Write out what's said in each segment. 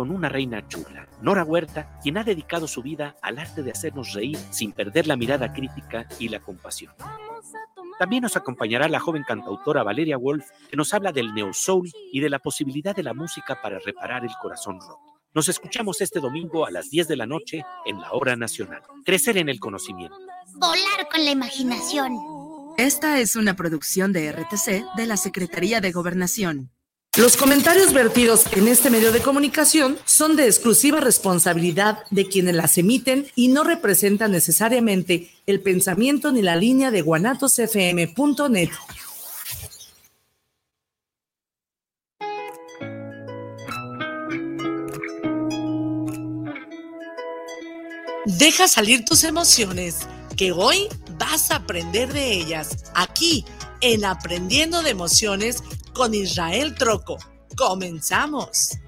con una reina chula, Nora Huerta, quien ha dedicado su vida al arte de hacernos reír sin perder la mirada crítica y la compasión. También nos acompañará la joven cantautora Valeria Wolf, que nos habla del neo soul y de la posibilidad de la música para reparar el corazón roto. Nos escuchamos este domingo a las 10 de la noche en la Hora Nacional. Crecer en el conocimiento. Volar con la imaginación. Esta es una producción de RTC de la Secretaría de Gobernación. Los comentarios vertidos en este medio de comunicación son de exclusiva responsabilidad de quienes las emiten y no representan necesariamente el pensamiento ni la línea de guanatosfm.net. Deja salir tus emociones, que hoy vas a aprender de ellas aquí en Aprendiendo de Emociones con Israel Troco. Comenzamos.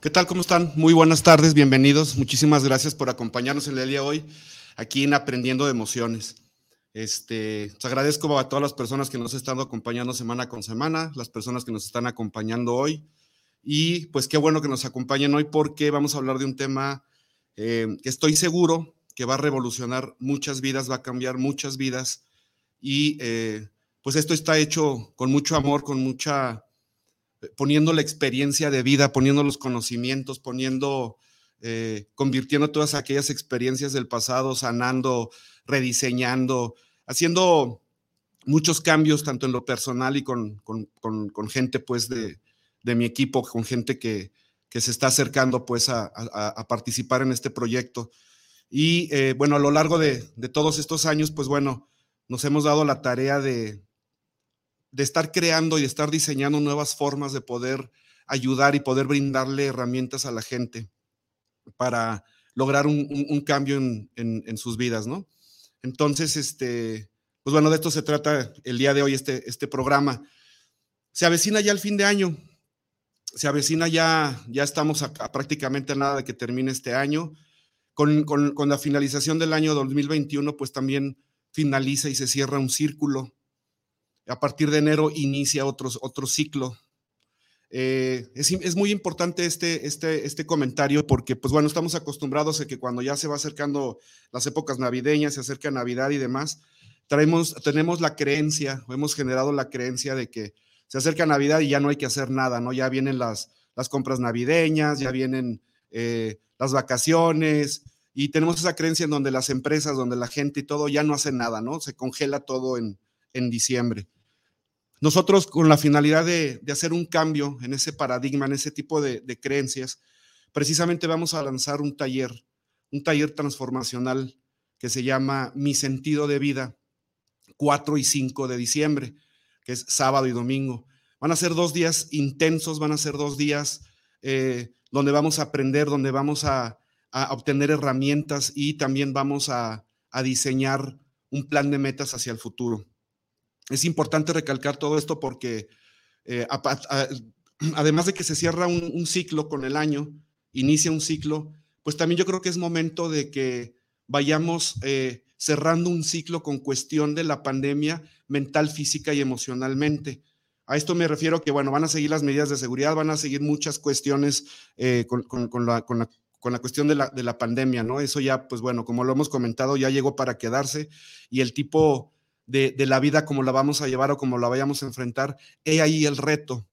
¿Qué tal? ¿Cómo están? Muy buenas tardes, bienvenidos. Muchísimas gracias por acompañarnos el día de hoy aquí en Aprendiendo de Emociones. Este, les agradezco a todas las personas que nos están acompañando semana con semana, las personas que nos están acompañando hoy. Y pues qué bueno que nos acompañen hoy porque vamos a hablar de un tema eh, que estoy seguro que va a revolucionar muchas vidas, va a cambiar muchas vidas. Y eh, pues esto está hecho con mucho amor, con mucha, poniendo la experiencia de vida, poniendo los conocimientos, poniendo eh, convirtiendo todas aquellas experiencias del pasado, sanando, rediseñando, haciendo muchos cambios tanto en lo personal y con, con, gente pues de, de, mi equipo, con gente que, que se está acercando pues a, a, participar en este proyecto. Y eh, bueno, a lo largo de, de, todos estos años, pues bueno, nos hemos dado la tarea de, de estar creando y de estar diseñando nuevas formas de poder ayudar y poder brindarle herramientas a la gente para lograr un, cambio en, sus vidas, ¿no? Entonces, este, pues bueno, de esto se trata el día de hoy, este, este programa. Se avecina ya el fin de año, se avecina ya, ya estamos a, prácticamente nada de que termine este año. Con, la finalización del año 2021, pues también finaliza y se cierra un círculo. A partir de enero inicia otro, otro ciclo eh, es, muy importante este, este, este comentario porque, pues bueno, estamos acostumbrados a que cuando ya se va acercando las épocas navideñas, se acerca Navidad y demás, traemos, tenemos la creencia, hemos generado la creencia de que se acerca Navidad y ya no hay que hacer nada, ¿no? Ya vienen las, las compras navideñas, ya vienen eh, las vacaciones y tenemos esa creencia en donde las empresas, donde la gente y todo ya no hacen nada, ¿no? Se congela todo en, en diciembre. Nosotros con la finalidad de, hacer un cambio en ese paradigma, en ese tipo de, creencias, precisamente vamos a lanzar un taller, un taller transformacional que se llama Mi sentido de vida, 4 y 5 de diciembre, que es sábado y domingo. Van a ser dos días intensos, van a ser dos días eh, donde vamos a aprender, donde vamos a, obtener herramientas y también vamos a diseñar un plan de metas hacia el futuro. Es importante recalcar todo esto porque eh, además de que se cierra un, ciclo con el año, inicia un ciclo, pues también yo creo que es momento de que vayamos eh, cerrando un ciclo con cuestión de la pandemia mental, física y emocionalmente. A esto me refiero que, bueno, van a seguir las medidas de seguridad, van a seguir muchas cuestiones eh, con, la, con, la, cuestión de la, de la pandemia, ¿no? Eso ya, pues bueno, como lo hemos comentado, ya llegó para quedarse y el tipo de, la vida como la vamos a llevar o como la vayamos a enfrentar, he ahí el reto.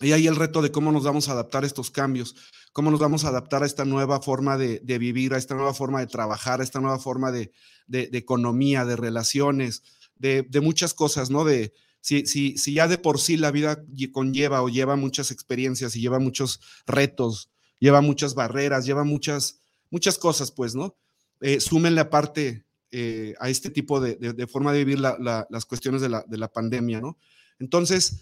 He ahí el reto de cómo nos vamos a adaptar a estos cambios, cómo nos vamos a adaptar a esta nueva forma de, vivir, a esta nueva forma de trabajar, a esta nueva forma de, economía, de relaciones, de, muchas cosas, ¿no? De, si, si, si, ya de por sí la vida conlleva o lleva muchas experiencias y lleva muchos retos, lleva muchas barreras, lleva muchas, muchas cosas, pues, ¿no? Eh, súmenle aparte eh, a este tipo de, forma de vivir las cuestiones de la, pandemia, ¿no? Entonces,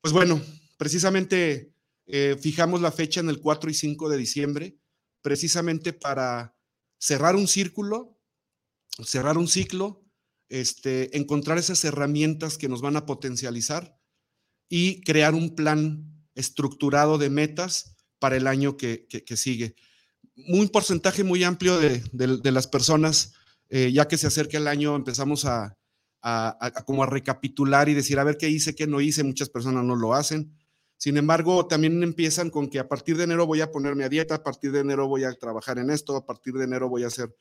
pues bueno, precisamente eh, fijamos la fecha en el 4 y 5 de diciembre, precisamente para cerrar un círculo, cerrar un ciclo este, encontrar esas herramientas que nos van a potencializar y crear un plan estructurado de metas para el año que, sigue. Un porcentaje muy amplio de, las personas, eh, ya que se acerca el año, empezamos a, como a recapitular y decir, a ver qué hice, qué no hice. Muchas personas no lo hacen. Sin embargo, también empiezan con que a partir de enero voy a ponerme a dieta, a partir de enero voy a trabajar en esto, a partir de enero voy a hacer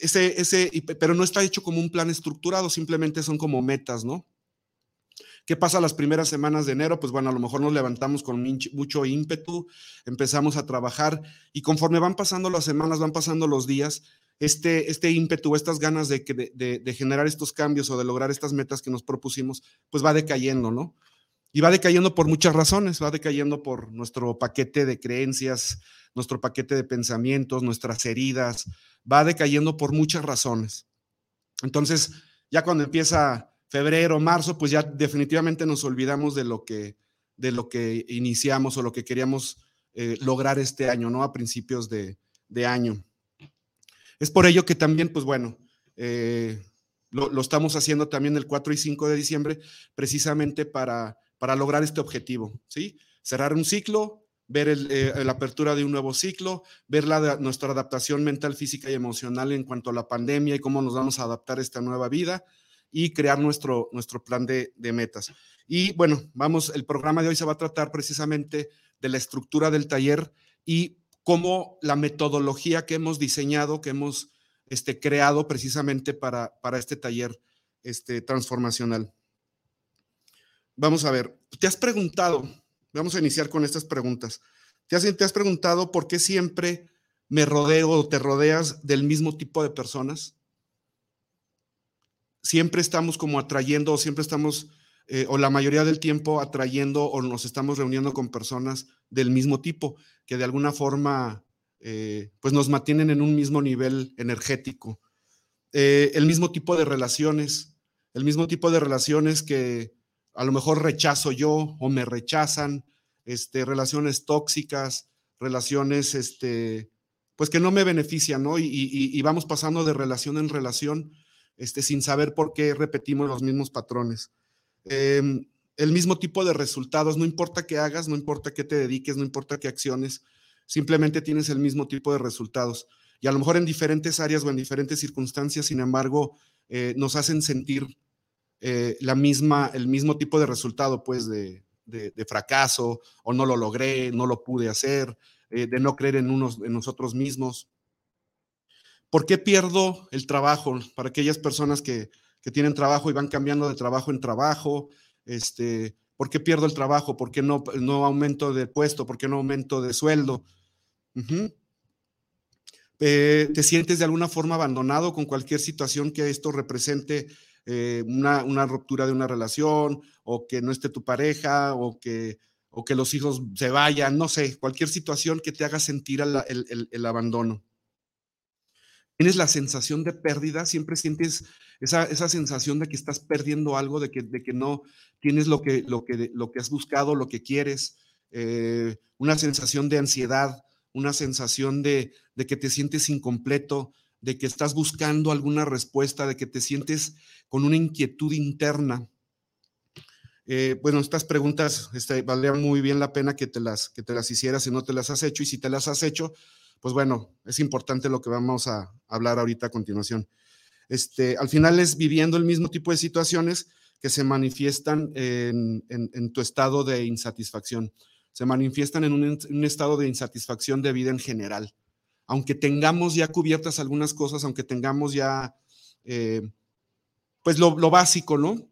ese, ese, pero no está hecho como un plan estructurado, simplemente son como metas, ¿no? ¿Qué pasa las primeras semanas de enero? Pues bueno, a lo mejor nos levantamos con mucho ímpetu, empezamos a trabajar y conforme van pasando las semanas, van pasando los días, este, este ímpetu, estas ganas de, generar estos cambios o de lograr estas metas que nos propusimos, pues va decayendo, ¿no? Y va decayendo por muchas razones, va decayendo por nuestro paquete de creencias, nuestro paquete de pensamientos, nuestras heridas, va decayendo por muchas razones. Entonces, ya cuando empieza febrero, marzo, pues ya definitivamente nos olvidamos de lo que, de lo que iniciamos o lo que queríamos eh, lograr este año, ¿no? A principios de, año. Es por ello que también, pues bueno, eh, lo, estamos haciendo también el 4 y 5 de diciembre, precisamente para para lograr este objetivo, ¿sí? Cerrar un ciclo, ver eh, la apertura de un nuevo ciclo, ver la, nuestra adaptación mental, física y emocional en cuanto a la pandemia y cómo nos vamos a adaptar a esta nueva vida y crear nuestro, nuestro plan de, de metas. Y bueno, vamos, el programa de hoy se va a tratar precisamente de la estructura del taller y cómo la metodología que hemos diseñado, que hemos este, creado precisamente para, para este taller este, transformacional. Vamos a ver, te has preguntado, vamos a iniciar con estas preguntas. ¿Te has, te has preguntado por qué siempre me rodeo o te rodeas del mismo tipo de personas? Siempre estamos como atrayendo o siempre estamos, eh, o la mayoría del tiempo atrayendo o nos estamos reuniendo con personas del mismo tipo, que de alguna forma eh, pues nos mantienen en un mismo nivel energético. Eh, el mismo tipo de relaciones, el mismo tipo de relaciones que a lo mejor rechazo yo o me rechazan, este, relaciones tóxicas, relaciones, este, pues que no me benefician, ¿no? Y, vamos pasando de relación en relación, este, sin saber por qué repetimos los mismos patrones. Em, el mismo tipo de resultados, no importa qué hagas, no importa qué te dediques, no importa qué acciones, simplemente tienes el mismo tipo de resultados. Y a lo mejor en diferentes áreas o en diferentes circunstancias, sin embargo, eh, nos hacen sentir eh, la misma, el mismo tipo de resultado, pues, de, fracaso, o no lo logré, no lo pude hacer, eh, de no creer en, unos, en nosotros mismos. ¿Por qué pierdo el trabajo? Para aquellas personas que, tienen trabajo y van cambiando de trabajo en trabajo, este, ¿por qué pierdo el trabajo? ¿Por qué no, aumento de puesto? ¿Por qué no aumento de sueldo? Eh, ¿Te sientes de alguna forma abandonado con cualquier situación que esto represente eh, una, ruptura de una relación o que no esté tu pareja o que, o que los hijos se vayan, no sé, cualquier situación que te haga sentir el, abandono. Tienes la sensación de pérdida, siempre sientes esa, sensación de que estás perdiendo algo, de que, de que no tienes lo que, lo, que, lo que has buscado, lo que quieres, eh, una sensación de ansiedad, una sensación de, de que te sientes incompleto, de que estás buscando alguna respuesta, de que te sientes con una inquietud interna. Eh, bueno, estas preguntas este, valdrían muy bien la pena que te, las, que te las hicieras si no te las has hecho y si te las has hecho, pues bueno, es importante lo que vamos a hablar ahorita a continuación. Este, al final es viviendo el mismo tipo de situaciones que se manifiestan en, tu estado de insatisfacción, se manifiestan en un estado de insatisfacción de vida en general aunque tengamos ya cubiertas algunas cosas, aunque tengamos ya, eh, pues lo, básico, ¿no?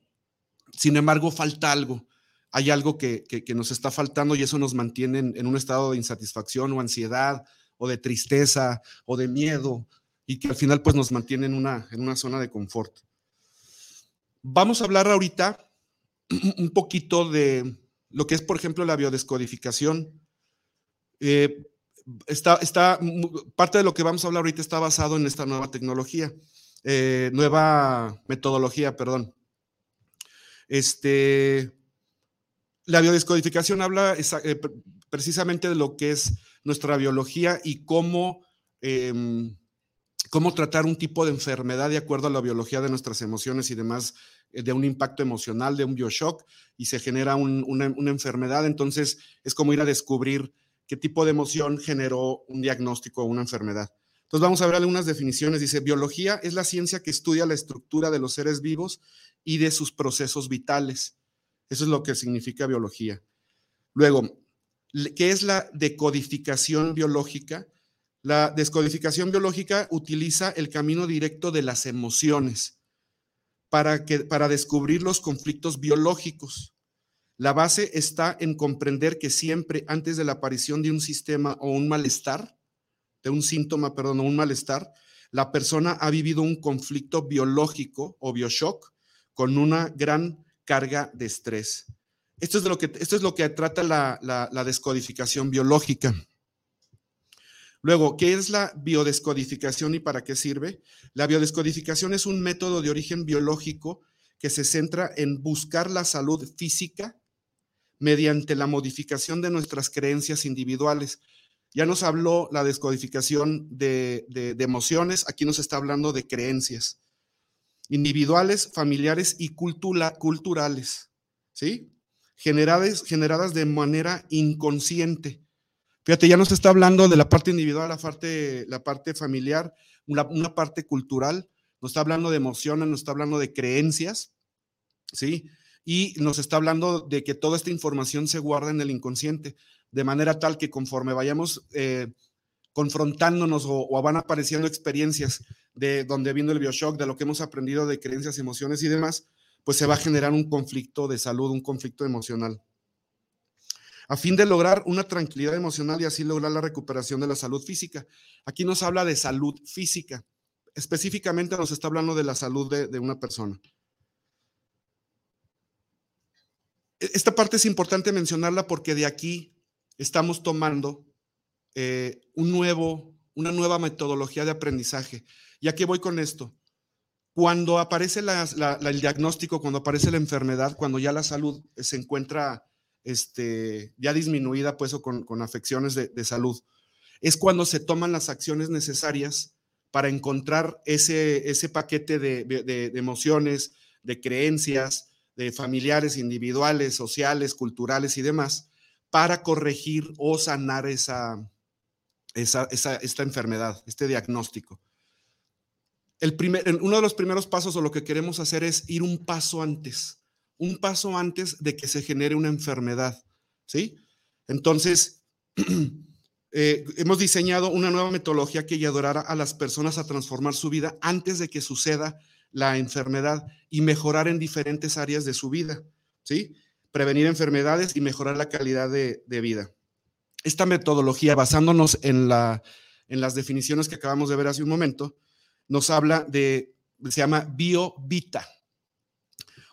Sin embargo, falta algo. Hay algo que, nos está faltando y eso nos mantiene en, un estado de insatisfacción o ansiedad o de tristeza o de miedo y que al final pues nos mantiene en una, en una zona de confort. Vamos a hablar ahorita un poquito de lo que es, por ejemplo, la biodescodificación. Eh, está, está, parte de lo que vamos a hablar ahorita está basado en esta nueva tecnología, eh, nueva metodología, perdón. Este, la biodescodificación habla eh, precisamente de lo que es nuestra biología y cómo, em, cómo tratar un tipo de enfermedad de acuerdo a la biología de nuestras emociones y demás, eh, de un impacto emocional, de un bioshock, y se genera una, una enfermedad. Entonces, es como ir a descubrir qué tipo de emoción generó un diagnóstico o una enfermedad. Entonces vamos a ver algunas definiciones. Dice, biología es la ciencia que estudia la estructura de los seres vivos y de sus procesos vitales. Eso es lo que significa biología. Luego, ¿qué es la decodificación biológica? La descodificación biológica utiliza el camino directo de las emociones para, que, para descubrir los conflictos biológicos. La base está en comprender que siempre antes de la aparición de un sistema o un malestar, de un síntoma, perdón, o un malestar, la persona ha vivido un conflicto biológico o bioshock con una gran carga de estrés. Esto es, de lo, que, esto es lo que trata la, la descodificación biológica. Luego, ¿qué es la biodescodificación y para qué sirve? La biodescodificación es un método de origen biológico que se centra en buscar la salud física mediante la modificación de nuestras creencias individuales. Ya nos habló la descodificación de, emociones, aquí nos está hablando de creencias individuales, familiares y culturales, ¿sí? Generadas, generadas de manera inconsciente. Fíjate, ya nos está hablando de la parte individual, la parte, la parte familiar, una, parte cultural, nos está hablando de emociones, nos está hablando de creencias, ¿sí? Y nos está hablando de que toda esta información se guarda en el inconsciente de manera tal que conforme vayamos eh, confrontándonos o, van apareciendo experiencias de donde viendo el bioshock, de lo que hemos aprendido de creencias, emociones y demás, pues se va a generar un conflicto de salud, un conflicto emocional. A fin de lograr una tranquilidad emocional y así lograr la recuperación de la salud física. Aquí nos habla de salud física. Específicamente nos está hablando de la salud de una persona. E, esta parte es importante mencionarla porque de aquí estamos tomando eh, un nuevo, una nueva metodología de aprendizaje. ¿Y a qué voy con esto? Cuando aparece el diagnóstico, cuando aparece la enfermedad, cuando ya la salud se encuentra este, ya disminuida, pues, o con, afecciones de, salud, es cuando se toman las acciones necesarias para encontrar ese, ese paquete de, de emociones, de creencias, de familiares, individuales, sociales, culturales y demás, para corregir o sanar esa, esa, esta enfermedad, este diagnóstico. El uno de los primeros pasos o lo que queremos hacer es ir un paso antes, un paso antes de que se genere una enfermedad, ¿sí? Entonces, eh, hemos diseñado una nueva metodología que ayudará a las personas a transformar su vida antes de que suceda la enfermedad y mejorar en diferentes áreas de su vida, ¿sí? prevenir enfermedades y mejorar la calidad de, vida. Esta metodología, basándonos en, la, en las definiciones que acabamos de ver hace un momento, nos habla de, se llama biovita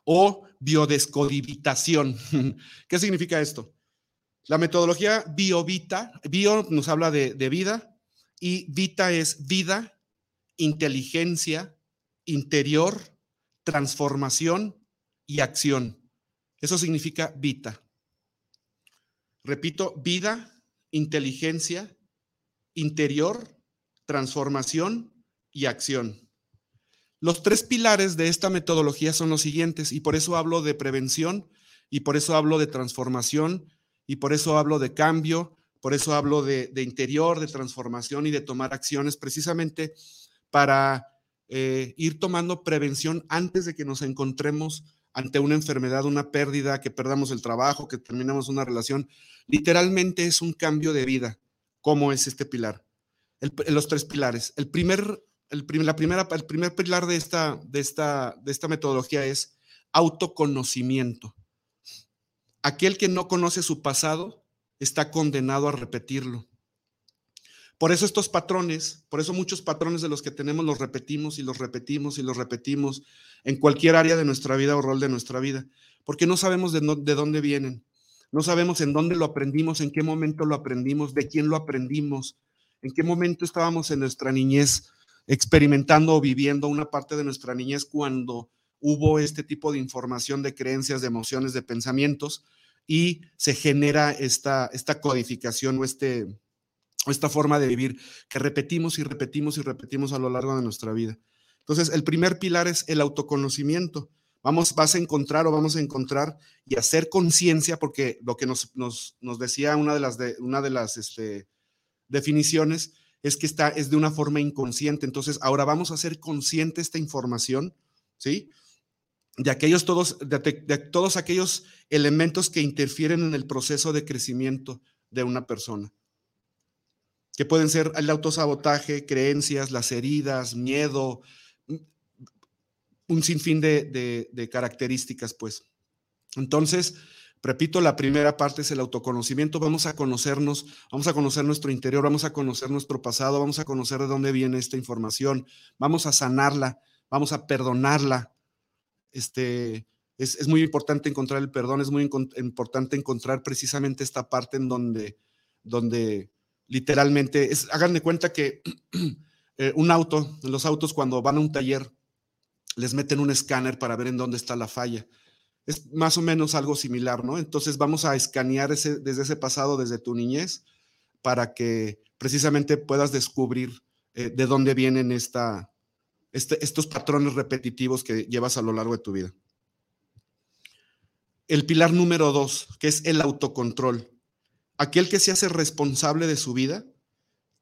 o biodescodivitación. ¿Qué significa esto? La metodología biovita, bio nos habla de, de vida y vita es vida, inteligencia, interior, transformación y acción. Eso significa vita. Repito, vida, inteligencia, interior, transformación y acción. Los tres pilares de esta metodología son los siguientes y por eso hablo de prevención y por eso hablo de transformación y por eso hablo de cambio, por eso hablo de, interior, de transformación y de tomar acciones precisamente para eh, ir tomando prevención antes de que nos encontremos ante una enfermedad, una pérdida, que perdamos el trabajo, que terminamos una relación. Literalmente es un cambio de vida. ¿Cómo es este pilar? los tres pilares. El primer, el, la primera, el primer pilar de esta, de, esta, de esta metodología es autoconocimiento. Aquel que no conoce su pasado está condenado a repetirlo. Por eso estos patrones, por eso muchos patrones de los que tenemos los repetimos y los repetimos y los repetimos en cualquier área de nuestra vida o rol de nuestra vida, porque no sabemos de, de dónde vienen, no sabemos en dónde lo aprendimos, en qué momento lo aprendimos, de quién lo aprendimos, en qué momento estábamos en nuestra niñez experimentando o viviendo una parte de nuestra niñez cuando hubo este tipo de información, de creencias, de emociones, de pensamientos y se genera esta, esta codificación o este esta forma de vivir que repetimos y repetimos y repetimos a lo largo de nuestra vida. Entonces, el primer pilar es el autoconocimiento. Vamos, vas a encontrar o vamos a encontrar y hacer conciencia, porque lo que nos, nos, decía una de las, de, una de las este, definiciones es que está, es de una forma inconsciente. Entonces, ahora vamos a hacer consciente esta información, ¿sí? De aquellos todos, de, de todos aquellos elementos que interfieren en el proceso de crecimiento de una persona que pueden ser el autosabotaje, creencias, las heridas, miedo, un sinfín de, de, características, pues. Entonces, repito, la primera parte es el autoconocimiento. Vamos a conocernos, vamos a conocer nuestro interior, vamos a conocer nuestro pasado, vamos a conocer de dónde viene esta información, vamos a sanarla, vamos a perdonarla. Este, es, muy importante encontrar el perdón, es muy importante encontrar precisamente esta parte en donde, donde literalmente, es, hagan de cuenta que eh, un auto, los autos cuando van a un taller, les meten un escáner para ver en dónde está la falla. Es más o menos algo similar, ¿no? Entonces vamos a escanear ese, desde ese pasado, desde tu niñez, para que precisamente puedas descubrir eh, de dónde vienen esta, este, estos patrones repetitivos que llevas a lo largo de tu vida. El pilar número dos, que es el autocontrol. Aquel que se hace responsable de su vida,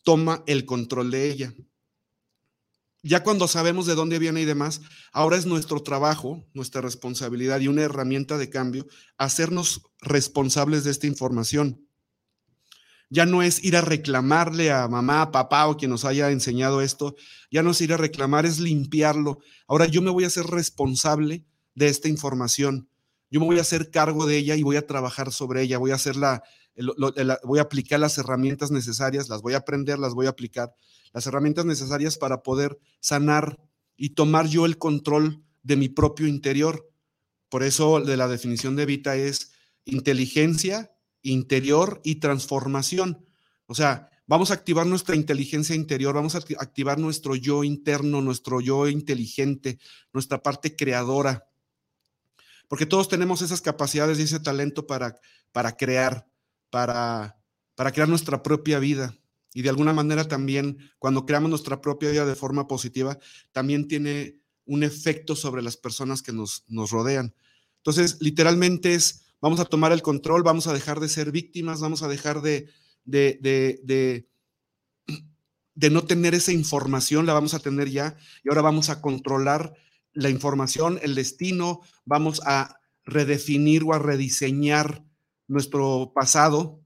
toma el control de ella. Ya cuando sabemos de dónde viene y demás, ahora es nuestro trabajo, nuestra responsabilidad y una herramienta de cambio hacernos responsables de esta información. Ya no es ir a reclamarle a mamá, papá o quien nos haya enseñado esto, ya no es ir a reclamar, es limpiarlo. Ahora yo me voy a hacer responsable de esta información. Yo me voy a hacer cargo de ella y voy a trabajar sobre ella, voy a hacerla, voy a aplicar las herramientas necesarias, las voy a aprender, las voy a aplicar las herramientas necesarias para poder sanar y tomar yo el control de mi propio interior. Por eso de la definición de Vita es inteligencia, interior y transformación. O sea, vamos a activar nuestra inteligencia interior, vamos a activar nuestro yo interno, nuestro yo inteligente, nuestra parte creadora. Porque todos tenemos esas capacidades y ese talento para, para crear, para, para crear nuestra propia vida. Y de alguna manera también, cuando creamos nuestra propia vida de forma positiva, también tiene un efecto sobre las personas que nos, nos rodean. Entonces, literalmente es, vamos a tomar el control, vamos a dejar de ser víctimas, vamos a dejar de, de, de, de, de no tener esa información, la vamos a tener ya, y ahora vamos a controlar la información, el destino, vamos a redefinir o a rediseñar nuestro pasado,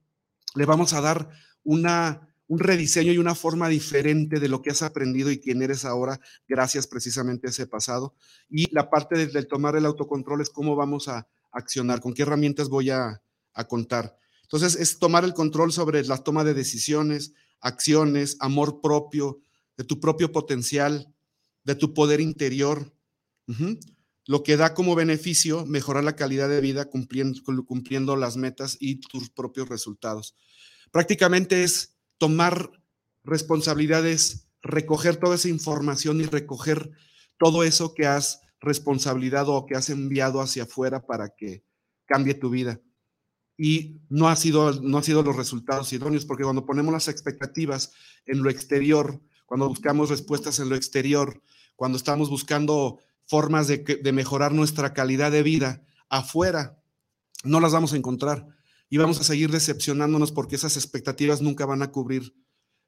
le vamos a dar una un rediseño y una forma diferente de lo que has aprendido y quién eres ahora, gracias precisamente a ese pasado. Y la parte del, tomar el autocontrol es cómo vamos a accionar, con qué herramientas voy a, a contar. Entonces, es tomar el control sobre la toma de decisiones, acciones, amor propio, de tu propio potencial, de tu poder interior. Lo que da como beneficio mejorar la calidad de vida cumpliendo, cumpliendo las metas y tus propios resultados. Prácticamente es tomar responsabilidades, recoger toda esa información y recoger todo eso que has responsabilidad o que has enviado hacia afuera para que cambie tu vida. Y no ha sido, no ha sido los resultados idóneos, porque cuando ponemos las expectativas en lo exterior, cuando buscamos respuestas en lo exterior, cuando estamos buscando formas de, de mejorar nuestra calidad de vida afuera, no las vamos a encontrar y vamos a seguir decepcionándonos porque esas expectativas nunca van a cubrir,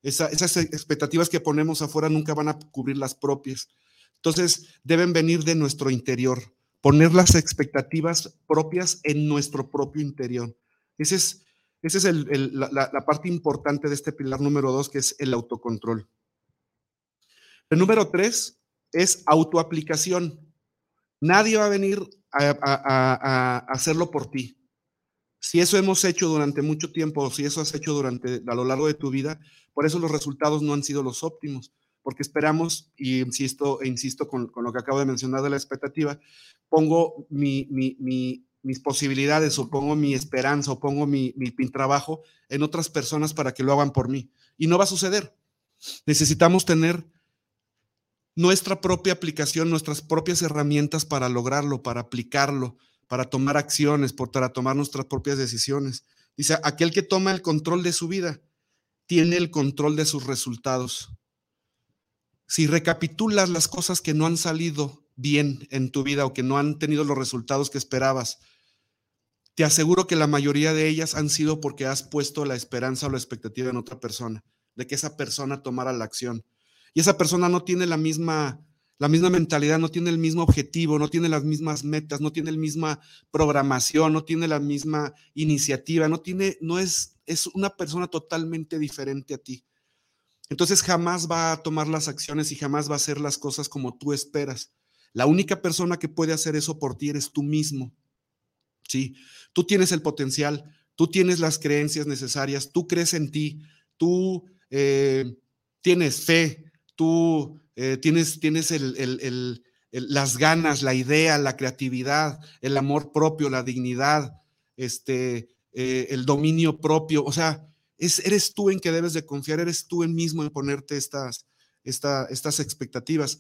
esas expectativas que ponemos afuera nunca van a cubrir las propias. Entonces, deben venir de nuestro interior, poner las expectativas propias en nuestro propio interior. Ese es, ese es la, parte importante de este pilar número dos, que es el autocontrol. El número tres es autoaplicación. Nadie va a venir a hacerlo por ti. Si eso hemos hecho durante mucho tiempo, o si eso has hecho durante a lo largo de tu vida, por eso los resultados no han sido los óptimos, porque esperamos, y insisto, e insisto con, lo que acabo de mencionar de la expectativa, pongo mi, mis posibilidades, o pongo mi esperanza, o pongo mi trabajo en otras personas para que lo hagan por mí. Y no va a suceder. Necesitamos tener nuestra propia aplicación, nuestras propias herramientas para lograrlo, para aplicarlo, para tomar acciones, para tomar nuestras propias decisiones. Dice, aquel que toma el control de su vida, tiene el control de sus resultados. Si recapitulas las cosas que no han salido bien en tu vida o que no han tenido los resultados que esperabas, te aseguro que la mayoría de ellas han sido porque has puesto la esperanza o la expectativa en otra persona, de que esa persona tomara la acción. Y esa persona no tiene la misma la misma mentalidad, no tiene el mismo objetivo, no tiene las mismas metas, no tiene la misma programación, no tiene la misma iniciativa, no tiene, no es, es una persona totalmente diferente a ti. Entonces jamás va a tomar las acciones y jamás va a hacer las cosas como tú esperas. La única persona que puede hacer eso por ti eres tú mismo. Sí, tú tienes el potencial, tú tienes las creencias necesarias, tú crees en ti, tú eh, tienes fe, tú eh, tienes, tienes las ganas, la idea, la creatividad, el amor propio, la dignidad, este, eh, el dominio propio. O sea, es, eres tú en que debes de confiar, eres tú en mismo en ponerte estas, estas expectativas.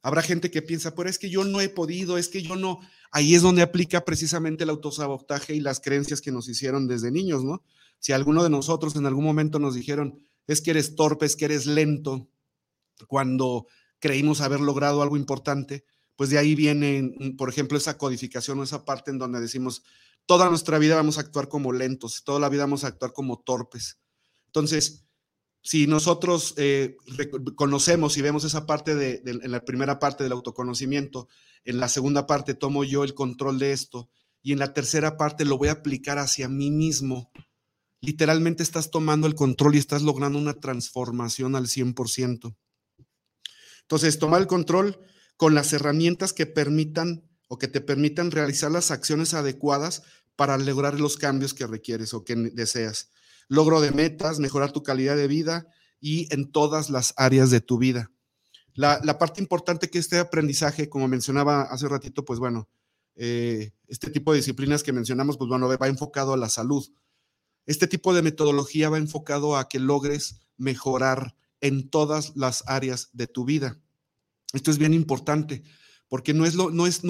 Habrá gente que piensa, pero es que yo no he podido, es que yo no. Ahí es donde aplica precisamente el autosabotaje y las creencias que nos hicieron desde niños, ¿no? Si alguno de nosotros en algún momento nos dijeron, es que eres torpe, es que eres lento, cuando creímos haber logrado algo importante, pues de ahí viene, mm, por ejemplo, esa codificación o esa parte en donde decimos, toda nuestra vida vamos a actuar como lentos, toda la vida vamos a actuar como torpes. Entonces, si nosotros eh, conocemos y vemos esa parte de, en la primera parte del autoconocimiento, en la segunda parte tomo yo el control de esto y en la tercera parte lo voy a aplicar hacia mí mismo, literalmente estás tomando el control y estás logrando una transformación al 100%. Entonces, tomar el control con las herramientas que permitan o que te permitan realizar las acciones adecuadas para lograr los cambios que requieres o que deseas. Logro de metas, mejorar tu calidad de vida y en todas las áreas de tu vida. La, parte importante que este aprendizaje, como mencionaba hace ratito, pues bueno, eh, este tipo de disciplinas que mencionamos, pues bueno, va enfocado a la salud. Este tipo de metodología va enfocado a que logres mejorar en todas las áreas de tu vida. Esto es bien importante, porque no es lo, no es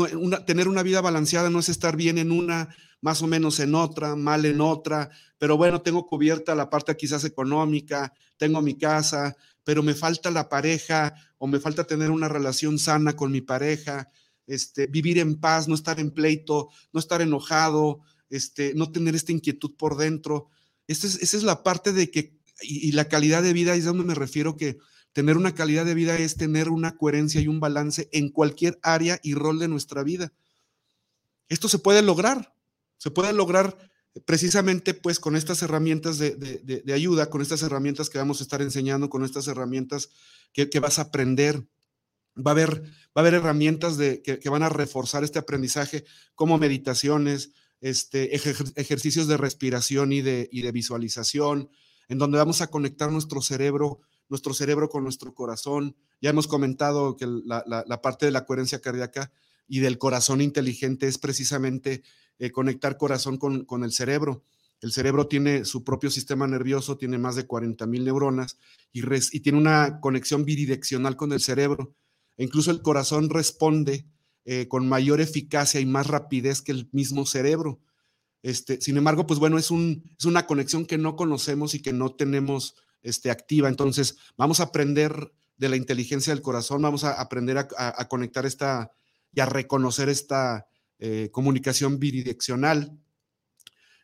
tener una vida balanceada, no es estar bien en una, más o menos en otra, mal en otra, pero bueno, tengo cubierta la parte quizás económica, tengo mi casa, pero me falta la pareja o me falta tener una relación sana con mi pareja, este, vivir en paz, no estar en pleito, no estar enojado, este, no tener esta inquietud por dentro. esa es la parte de que y, la calidad de vida es donde me refiero que tener una calidad de vida es tener una coherencia y un balance en cualquier área y rol de nuestra vida. Esto se puede lograr, se puede lograr precisamente pues con estas herramientas de, ayuda, con estas herramientas que vamos a estar enseñando, con estas herramientas que, vas a aprender. Va a haber, va a haber herramientas de, que, van a reforzar este aprendizaje, como meditaciones, este, ejercicios de respiración y de, y de visualización, en donde vamos a conectar nuestro cerebro, nuestro cerebro con nuestro corazón. Ya hemos comentado que la, parte de la coherencia cardíaca y del corazón inteligente es precisamente eh, conectar corazón con, el cerebro. El cerebro tiene su propio sistema nervioso, tiene más de 40 mil neuronas y, y, tiene una conexión bidireccional con el cerebro. E incluso el corazón responde eh, con mayor eficacia y más rapidez que el mismo cerebro. Este, sin embargo, pues bueno, es, un, es una conexión que no conocemos y que no tenemos este, activa. Entonces, vamos a aprender de la inteligencia del corazón, vamos a aprender a, conectar esta y a reconocer esta eh, comunicación bidireccional.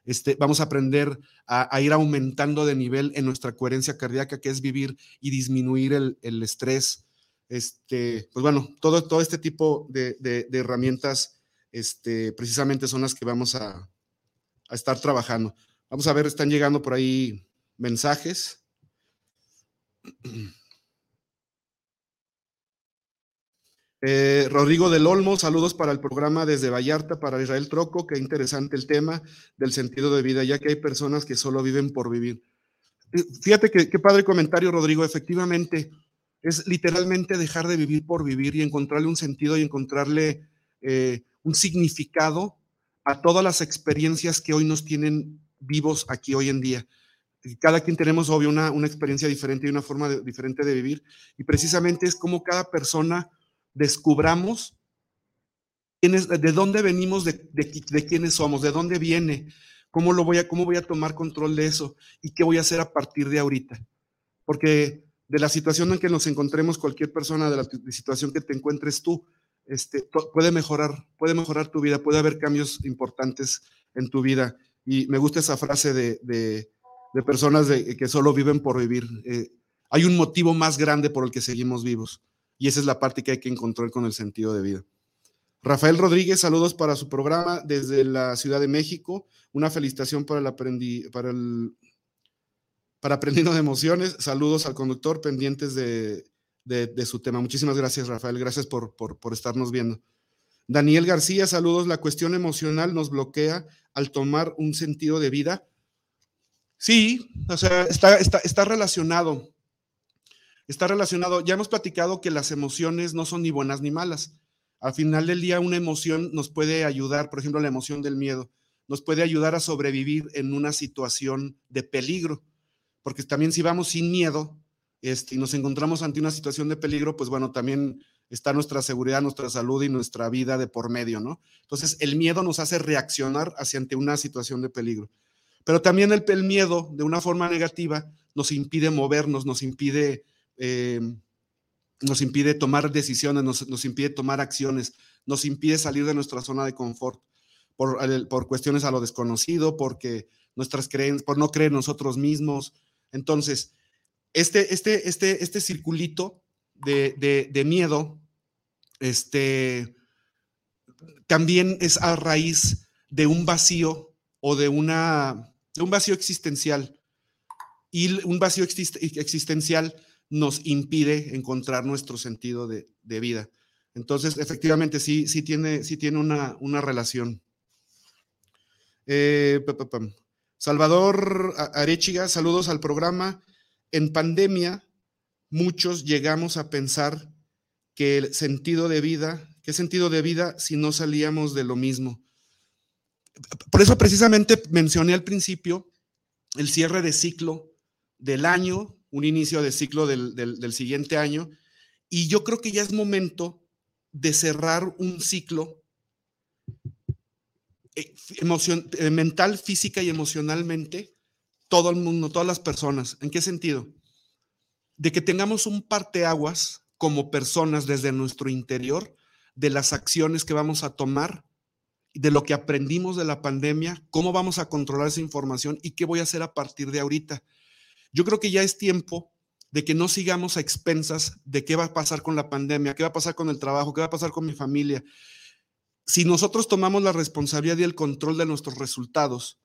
Este, vamos a aprender a, ir aumentando de nivel en nuestra coherencia cardíaca, que es vivir y disminuir el, estrés. Pues bueno, todo, este tipo de, herramientas precisamente son las que vamos a, a estar trabajando. Vamos a ver, están llegando por ahí mensajes. Eh, Rodrigo del Olmo, saludos para el programa desde Vallarta, para Israel Troco, qué interesante el tema del sentido de vida, ya que hay personas que solo viven por vivir. Eh, fíjate que, qué padre comentario, Rodrigo, efectivamente, es literalmente dejar de vivir por vivir y encontrarle un sentido y encontrarle eh, un significado a todas las experiencias que hoy nos tienen vivos aquí hoy en día. Cada quien tenemos, obvio, una, experiencia diferente y una forma diferente de vivir. Y precisamente es como cada persona descubramos de dónde venimos, de, de, quiénes somos, de dónde viene, ¿Cómo, lo voy a, ¿Cómo voy a tomar control de eso? ¿Y qué voy a hacer a partir de ahorita? Porque de la situación en que nos encontremos cualquier persona, de la situación que te encuentres tú, este, puede mejorar, puede mejorar tu vida, puede haber cambios importantes en tu vida. Y me gusta esa frase de, personas que solo viven por vivir. Eh, hay un motivo más grande por el que seguimos vivos. Y esa es la parte que hay que encontrar con el sentido de vida. Rafael Rodríguez, saludos para su programa desde la Ciudad de México. Una felicitación para el, aprendi para el para aprendiendo de emociones. Saludos al conductor pendientes de, de, su tema. Muchísimas gracias, Rafael. Gracias por, por, por, estarnos viendo. Daniel García, saludos. La cuestión emocional nos bloquea al tomar un sentido de vida. Sí, o sea, está, está, está relacionado. Está relacionado. Ya hemos platicado que las emociones no son ni buenas ni malas. Al final del día, una emoción nos puede ayudar, por ejemplo, la emoción del miedo, nos puede ayudar a sobrevivir en una situación de peligro. Porque también si vamos sin miedo, este, y nos encontramos ante una situación de peligro, pues bueno, también está nuestra seguridad, nuestra salud y nuestra vida de por medio, ¿no? Entonces, el miedo nos hace reaccionar hacia ante una situación de peligro. Pero también el, miedo, de una forma negativa, nos impide movernos, nos impide, eh, nos impide tomar decisiones, nos, nos, impide tomar acciones, nos impide salir de nuestra zona de confort por, por cuestiones a lo desconocido, porque nuestras creencias, por no creer nosotros mismos. Entonces, este, este, este, este circulito de, miedo, este, también es a raíz de un vacío o de, una, de un vacío existencial. Y un vacío existencial nos impide encontrar nuestro sentido de, vida. Entonces, efectivamente, sí, sí tiene, sí tiene una, una relación. Eh, Salvador Arechiga, saludos al programa en pandemia muchos llegamos a pensar que el sentido de vida, ¿qué sentido de vida si no salíamos de lo mismo? Por eso precisamente mencioné al principio el cierre de ciclo del año, un inicio de ciclo del, siguiente año, y yo creo que ya es momento de cerrar un ciclo eh, eh, mental, física y emocionalmente todo el mundo, todas las personas. ¿En qué sentido? De que tengamos un parteaguas como personas desde nuestro interior de las acciones que vamos a tomar, de lo que aprendimos de la pandemia, cómo vamos a controlar esa información y qué voy a hacer a partir de ahorita. Yo creo que ya es tiempo de que no sigamos a expensas de qué va a pasar con la pandemia, qué va a pasar con el trabajo, qué va a pasar con mi familia. Si nosotros tomamos la responsabilidad y el control de nuestros resultados,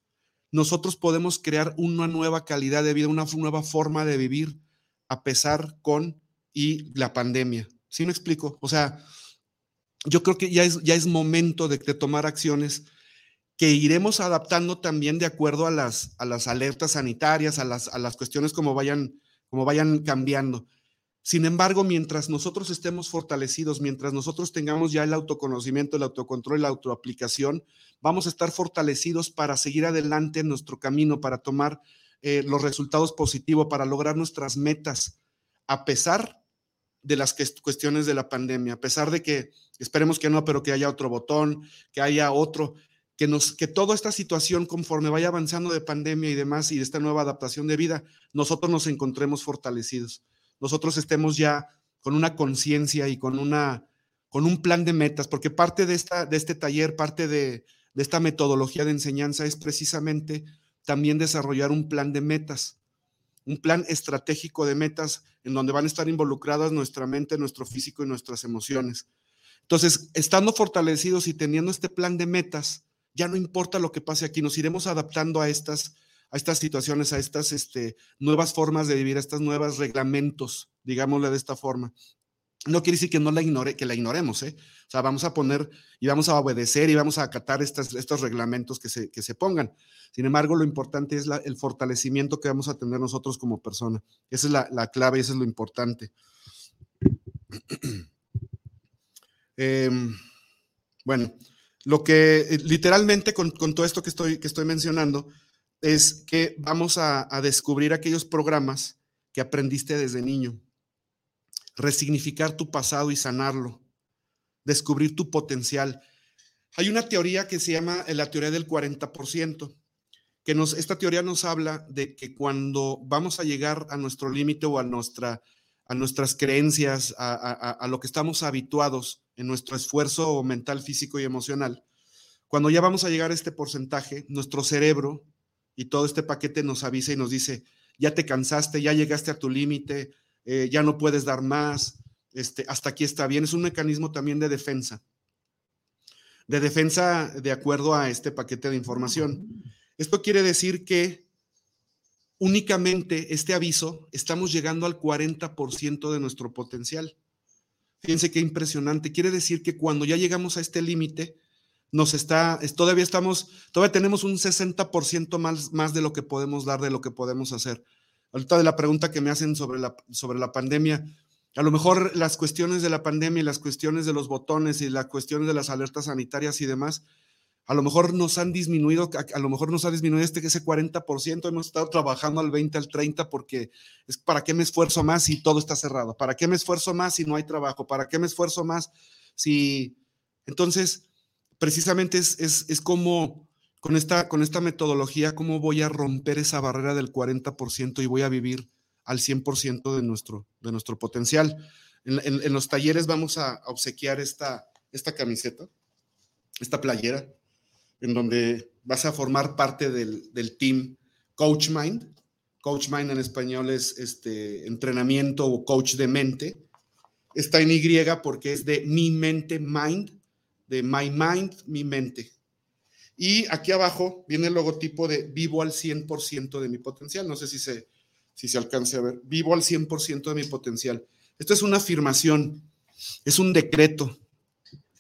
nosotros podemos crear una nueva calidad de vida, una nueva forma de vivir a pesar con y la pandemia. ¿Sí me explico? O sea, yo creo que ya es, ya es momento de, tomar acciones que iremos adaptando también de acuerdo a las, a las alertas sanitarias, a las, a las cuestiones como vayan, como vayan cambiando. Sin embargo, mientras nosotros estemos fortalecidos, mientras nosotros tengamos ya el autoconocimiento, el autocontrol, la autoaplicación, vamos a estar fortalecidos para seguir adelante en nuestro camino, para tomar eh, los resultados positivos, para lograr nuestras metas, a pesar de las cuestiones de la pandemia, a pesar de que esperemos que no, pero que haya otro botón, que haya otro, que nos toda esta situación conforme vaya avanzando de pandemia y demás y de esta nueva adaptación de vida, nosotros nos encontremos fortalecidos nosotros estemos ya con una conciencia y con, una, con un plan de metas, porque parte de, esta, de este taller, parte de, de esta metodología de enseñanza es precisamente también desarrollar un plan de metas, un plan estratégico de metas en donde van a estar involucradas nuestra mente, nuestro físico y nuestras emociones. Entonces, estando fortalecidos y teniendo este plan de metas, ya no importa lo que pase aquí, nos iremos adaptando a estas a estas situaciones, a estas este, nuevas formas de vivir, a estos nuevos reglamentos, digámosle de esta forma. No quiere decir que no la ignore, que la ignoremos, ¿eh? O sea, vamos a poner y vamos a obedecer y vamos a acatar estas, estos reglamentos que se, que se pongan. Sin embargo, lo importante es el fortalecimiento que vamos a tener nosotros como persona. Esa es la, la clave eso es lo importante. Em, bueno, lo que eh, literalmente con, con, todo esto que estoy, que estoy mencionando, es que vamos a, descubrir aquellos programas que aprendiste desde niño, resignificar tu pasado y sanarlo, descubrir tu potencial. Hay una teoría que se llama la teoría del 40%. que nos, esta teoría nos habla de que cuando vamos a llegar a nuestro límite o a, nuestra, a nuestras creencias, a, lo que estamos habituados en nuestro esfuerzo mental, físico y emocional, cuando ya vamos a llegar a este porcentaje, nuestro cerebro y todo este paquete nos avisa y nos dice, ya te cansaste, ya llegaste a tu límite, eh, ya no puedes dar más, este, hasta aquí está bien. Es un mecanismo también de defensa, de defensa de acuerdo a este paquete de información. Esto quiere decir que únicamente este aviso estamos llegando al 40% de nuestro potencial. Fíjense qué impresionante. Quiere decir que cuando ya llegamos a este límite, nos está, todavía estamos, todavía tenemos un 60% más, más de lo que podemos dar, de lo que podemos hacer. Ahorita de la pregunta que me hacen sobre la, sobre la pandemia, a lo mejor las cuestiones de la pandemia y las cuestiones de los botones y las cuestiones de las alertas sanitarias y demás, a lo mejor nos han disminuido, a, lo mejor nos ha disminuido este ese 40%, hemos estado trabajando al 20, al 30 porque es para qué me esfuerzo más si todo está cerrado, para qué me esfuerzo más si no hay trabajo, para qué me esfuerzo más si... Entonces, precisamente es, es, es como con esta, con esta metodología, cómo voy a romper esa barrera del 40% y voy a vivir al 100% de nuestro, de nuestro potencial. En, los talleres vamos a, obsequiar esta, esta camiseta, esta playera, en donde vas a formar parte del, del team Coach Mind. Coach Mind en español es este entrenamiento o coach de mente. Está en Y porque es de mi mente, mind, de my mind, mi mente. Y aquí abajo viene el logotipo de vivo al 100% de mi potencial. No sé si se, si se alcance a ver. Vivo al 100% de mi potencial. Esto es una afirmación, es un decreto,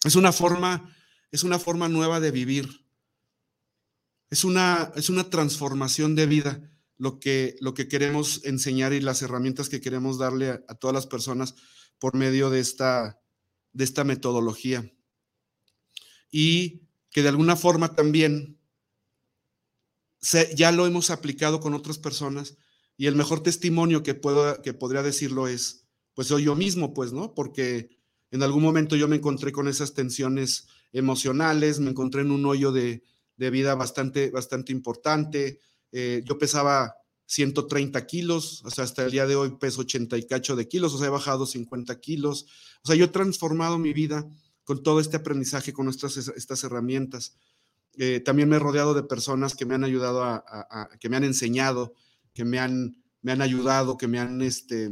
es una forma, es una forma nueva de vivir. Es una, es una transformación de vida lo que, lo que queremos enseñar y las herramientas que queremos darle a, todas las personas por medio de esta, de esta metodología. Y que de alguna forma también ya lo hemos aplicado con otras personas y el mejor testimonio que, puedo, que podría decirlo es, pues soy yo mismo, pues, ¿no? Porque en algún momento yo me encontré con esas tensiones emocionales, me encontré en un hoyo de, de vida bastante, bastante importante. Eh, yo pesaba 130 kilos, o sea, hasta el día de hoy peso 80 y cacho de kilos, o sea, he bajado 50 kilos. O sea, yo he transformado mi vida con todo este aprendizaje, con estas herramientas. Eh, también me he rodeado de personas que me han ayudado a, que me han enseñado, que me han, me han ayudado, que me han, este,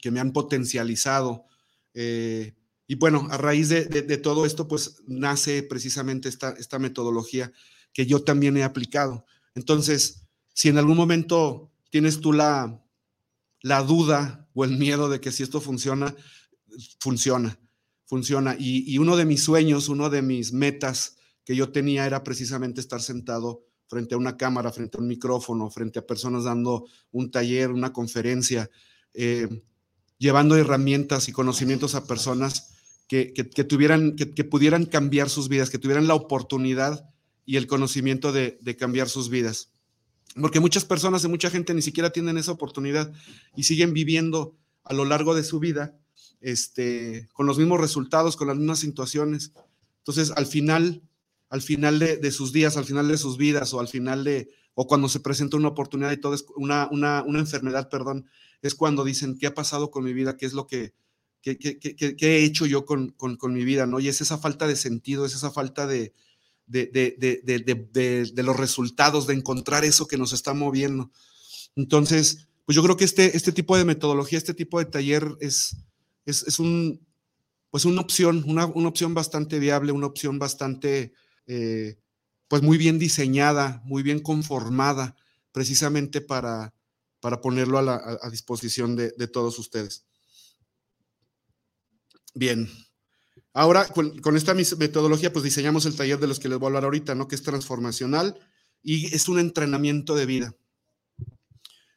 que me han potencializado. Eh, y bueno, a raíz de, todo esto, pues nace precisamente esta, esta metodología que yo también he aplicado. Entonces, si en algún momento tienes tú la, la duda o el miedo de que si esto funciona, funciona, funciona. Y, uno de mis sueños, uno de mis metas que yo tenía era precisamente estar sentado frente a una cámara, frente a un micrófono, frente a personas dando un taller, una conferencia, eh, llevando herramientas y conocimientos a personas que, tuvieran, que, pudieran cambiar sus vidas, que tuvieran la oportunidad y el conocimiento de, cambiar sus vidas. Porque muchas personas y mucha gente ni siquiera tienen esa oportunidad y siguen viviendo a lo largo de su vida este, con los mismos resultados, con las mismas situaciones. Entonces, al final, al final de, sus días, al final de sus vidas o al final de, o cuando se presenta una oportunidad y todo es una, una, una enfermedad, perdón, es cuando dicen, ¿qué ha pasado con mi vida? ¿Qué es lo que, ¿Qué, he hecho yo con, mi vida? ¿no? Y es esa falta de sentido, es esa falta de, de, los resultados, de encontrar eso que nos está moviendo. Entonces, pues yo creo que este, este tipo de metodología, este tipo de taller es, es, un, pues una opción, una, opción bastante viable, una opción bastante, eh, pues muy bien diseñada, muy bien conformada, precisamente para, para ponerlo a, a disposición de todos ustedes. Bien. Ahora, con, esta metodología, pues diseñamos el taller de los que les voy a hablar ahorita, ¿no? Que es transformacional y es un entrenamiento de vida.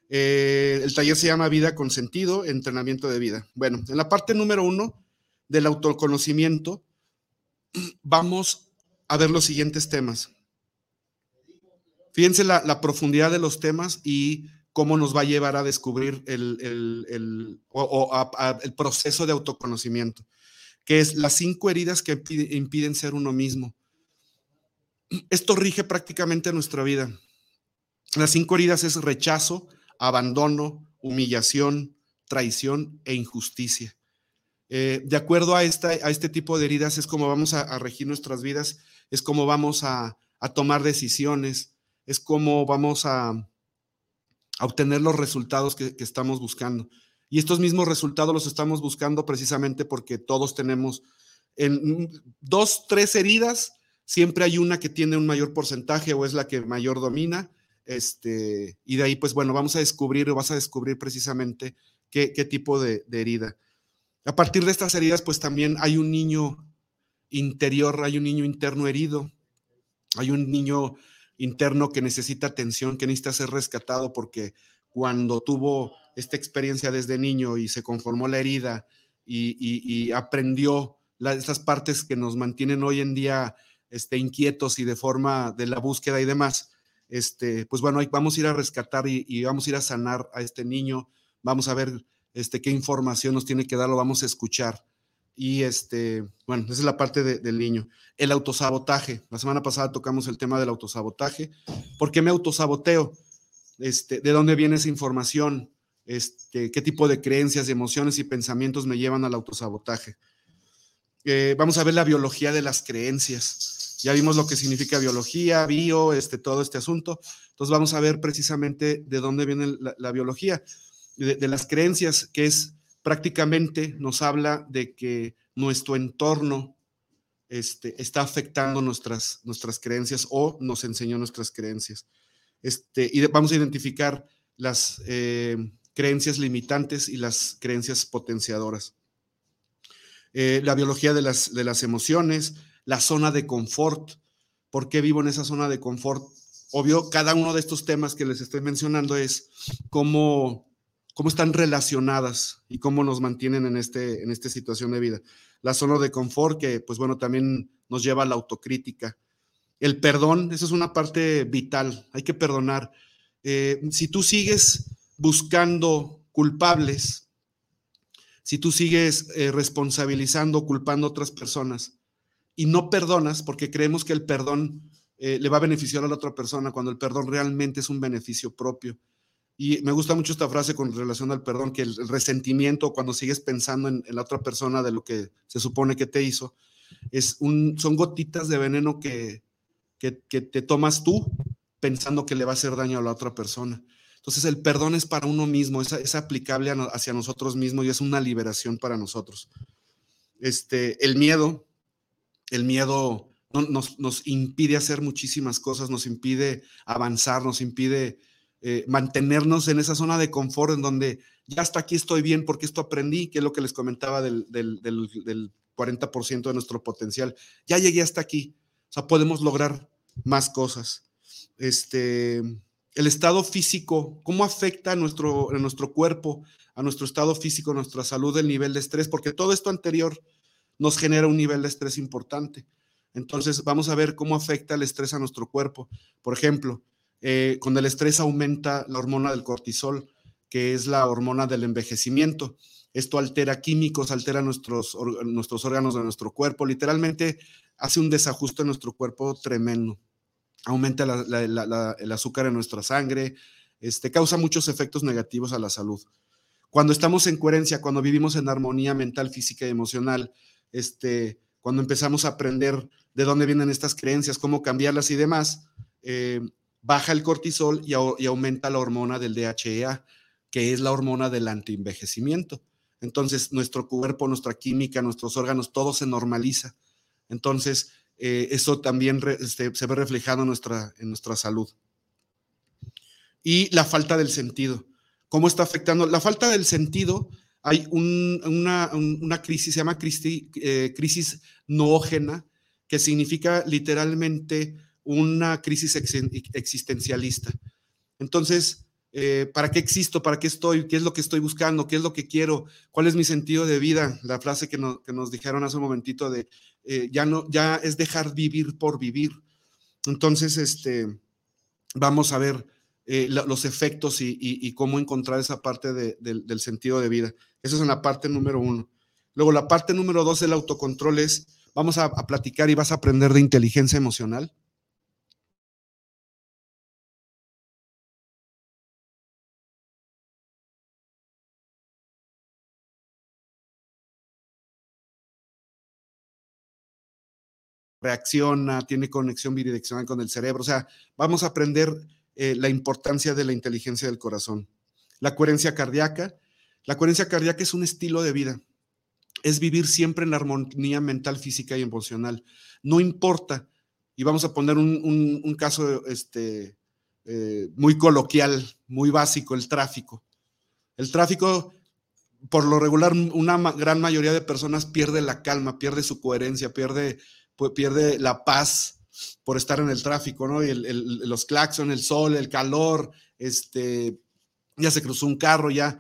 Eh, el taller se llama Vida con Sentido, entrenamiento de vida. Bueno, en la parte número uno del autoconocimiento, vamos a ver los siguientes temas. Fíjense la, profundidad de los temas y cómo nos va a llevar a descubrir el, el, el proceso de autoconocimiento que es las cinco heridas que impiden ser uno mismo. Esto rige prácticamente nuestra vida. Las cinco heridas es rechazo, abandono, humillación, traición e injusticia. Eh, de acuerdo a, esta, a este tipo de heridas es como vamos a, regir nuestras vidas, es como vamos a, tomar decisiones, es como vamos a, obtener los resultados que, estamos buscando. Y estos mismos resultados los estamos buscando precisamente porque todos tenemos en dos, tres heridas, siempre hay una que tiene un mayor porcentaje o es la que mayor domina. Este, y de ahí, pues bueno, vamos a descubrir o vas a descubrir precisamente qué, tipo de, herida. A partir de estas heridas, pues también hay un niño interior, hay un niño interno herido, hay un niño interno que necesita atención, que necesita ser rescatado porque cuando tuvo esta experiencia desde niño y se conformó la herida y, aprendió estas partes que nos mantienen hoy en día este, inquietos y de forma de la búsqueda y demás, este, pues bueno, vamos a ir a rescatar y, vamos a ir a sanar a este niño, vamos a ver este, qué información nos tiene que dar, lo vamos a escuchar. Y este, bueno, esa es la parte del niño. El autosabotaje. La semana pasada tocamos el tema del autosabotaje. ¿Por qué me autosaboteo? Este, ¿De dónde viene esa información? Este, ¿Qué tipo de creencias, emociones y pensamientos me llevan al autosabotaje? Eh, vamos a ver la biología de las creencias. Ya vimos lo que significa biología, bio, este, todo este asunto. Entonces vamos a ver precisamente de dónde viene la biología de, las creencias, que es prácticamente nos habla de que nuestro entorno este, está afectando nuestras, nuestras creencias o nos enseñó nuestras creencias. Este, y vamos a identificar las eh, creencias limitantes y las creencias potenciadoras. Eh, la biología de las, de las emociones, la zona de confort. ¿Por qué vivo en esa zona de confort? Obvio, cada uno de estos temas que les estoy mencionando es cómo cómo están relacionadas y cómo nos mantienen en, este, en esta situación de vida. La zona de confort, que pues bueno, también nos lleva a la autocrítica. El perdón, esa es una parte vital, hay que perdonar. Eh, si tú sigues buscando culpables, si tú sigues eh, responsabilizando, culpando a otras personas y no perdonas porque creemos que el perdón eh, le va a beneficiar a la otra persona cuando el perdón realmente es un beneficio propio y me gusta mucho esta frase con relación al perdón, que el, resentimiento, cuando sigues pensando en, la otra persona de lo que se supone que te hizo, es un, son gotitas de veneno que, que, te tomas tú pensando que le va a hacer daño a la otra persona. Entonces el perdón es para uno mismo, es, es aplicable hacia nosotros mismos y es una liberación para nosotros. Este, el miedo, el miedo nos, impide hacer muchísimas cosas, nos impide avanzar, nos impide eh, mantenernos en esa zona de confort en donde ya hasta aquí estoy bien porque esto aprendí, que es lo que les comentaba del, del, del, 40% de nuestro potencial. Ya llegué hasta aquí, o sea, podemos lograr más cosas. Este, el estado físico, ¿cómo afecta nuestro, a nuestro cuerpo, a nuestro estado físico, a nuestra salud, el nivel de estrés? Porque todo esto anterior nos genera un nivel de estrés importante. Entonces, vamos a ver cómo afecta el estrés a nuestro cuerpo. Por ejemplo, eh, con el estrés aumenta la hormona del cortisol, que es la hormona del envejecimiento. Esto altera químicos, altera nuestros, nuestros órganos de nuestro cuerpo, literalmente hace un desajuste en nuestro cuerpo tremendo. Aumenta el azúcar en nuestra sangre, este, causa muchos efectos negativos a la salud. Cuando estamos en coherencia, cuando vivimos en armonía mental, física y emocional, este, cuando empezamos a aprender de dónde vienen estas creencias, cómo cambiarlas y demás, eh, baja el cortisol y, aumenta la hormona del DHEA, que es la hormona del antienvejecimiento. Entonces, nuestro cuerpo, nuestra química, nuestros órganos, todo se normaliza. Entonces, eh, eso también este, se ve reflejado en nuestra, en nuestra salud. Y la falta del sentido. ¿Cómo está afectando? La falta del sentido, hay una, crisis, se llama crisis, eh, crisis noógena, que significa literalmente una crisis existencialista. Entonces, eh, ¿para qué existo? ¿Para qué estoy? ¿Qué es lo que estoy buscando? ¿Qué es lo que quiero? ¿Cuál es mi sentido de vida? La frase que, nos dijeron hace un momentito de eh, ya no, ya es dejar vivir por vivir. Entonces, este, vamos a ver eh, los efectos y, cómo encontrar esa parte del sentido de vida. Eso es en la parte número uno. Luego, la parte número dos del autocontrol es, vamos a, a platicar y vas a aprender de inteligencia emocional. reacciona, tiene conexión bidireccional con el cerebro. O sea, vamos a aprender eh, la importancia de la inteligencia del corazón. La coherencia cardíaca. La coherencia cardíaca es un estilo de vida. Es vivir siempre en la armonía mental, física y emocional. No importa, y vamos a poner un, caso este, eh, muy coloquial, muy básico, el tráfico. El tráfico, por lo regular, una gran mayoría de personas pierde la calma, pierde su coherencia, pierde, pierde la paz por estar en el tráfico, ¿no? Y los claxon, el sol, el calor, este, ya se cruzó un carro, ya.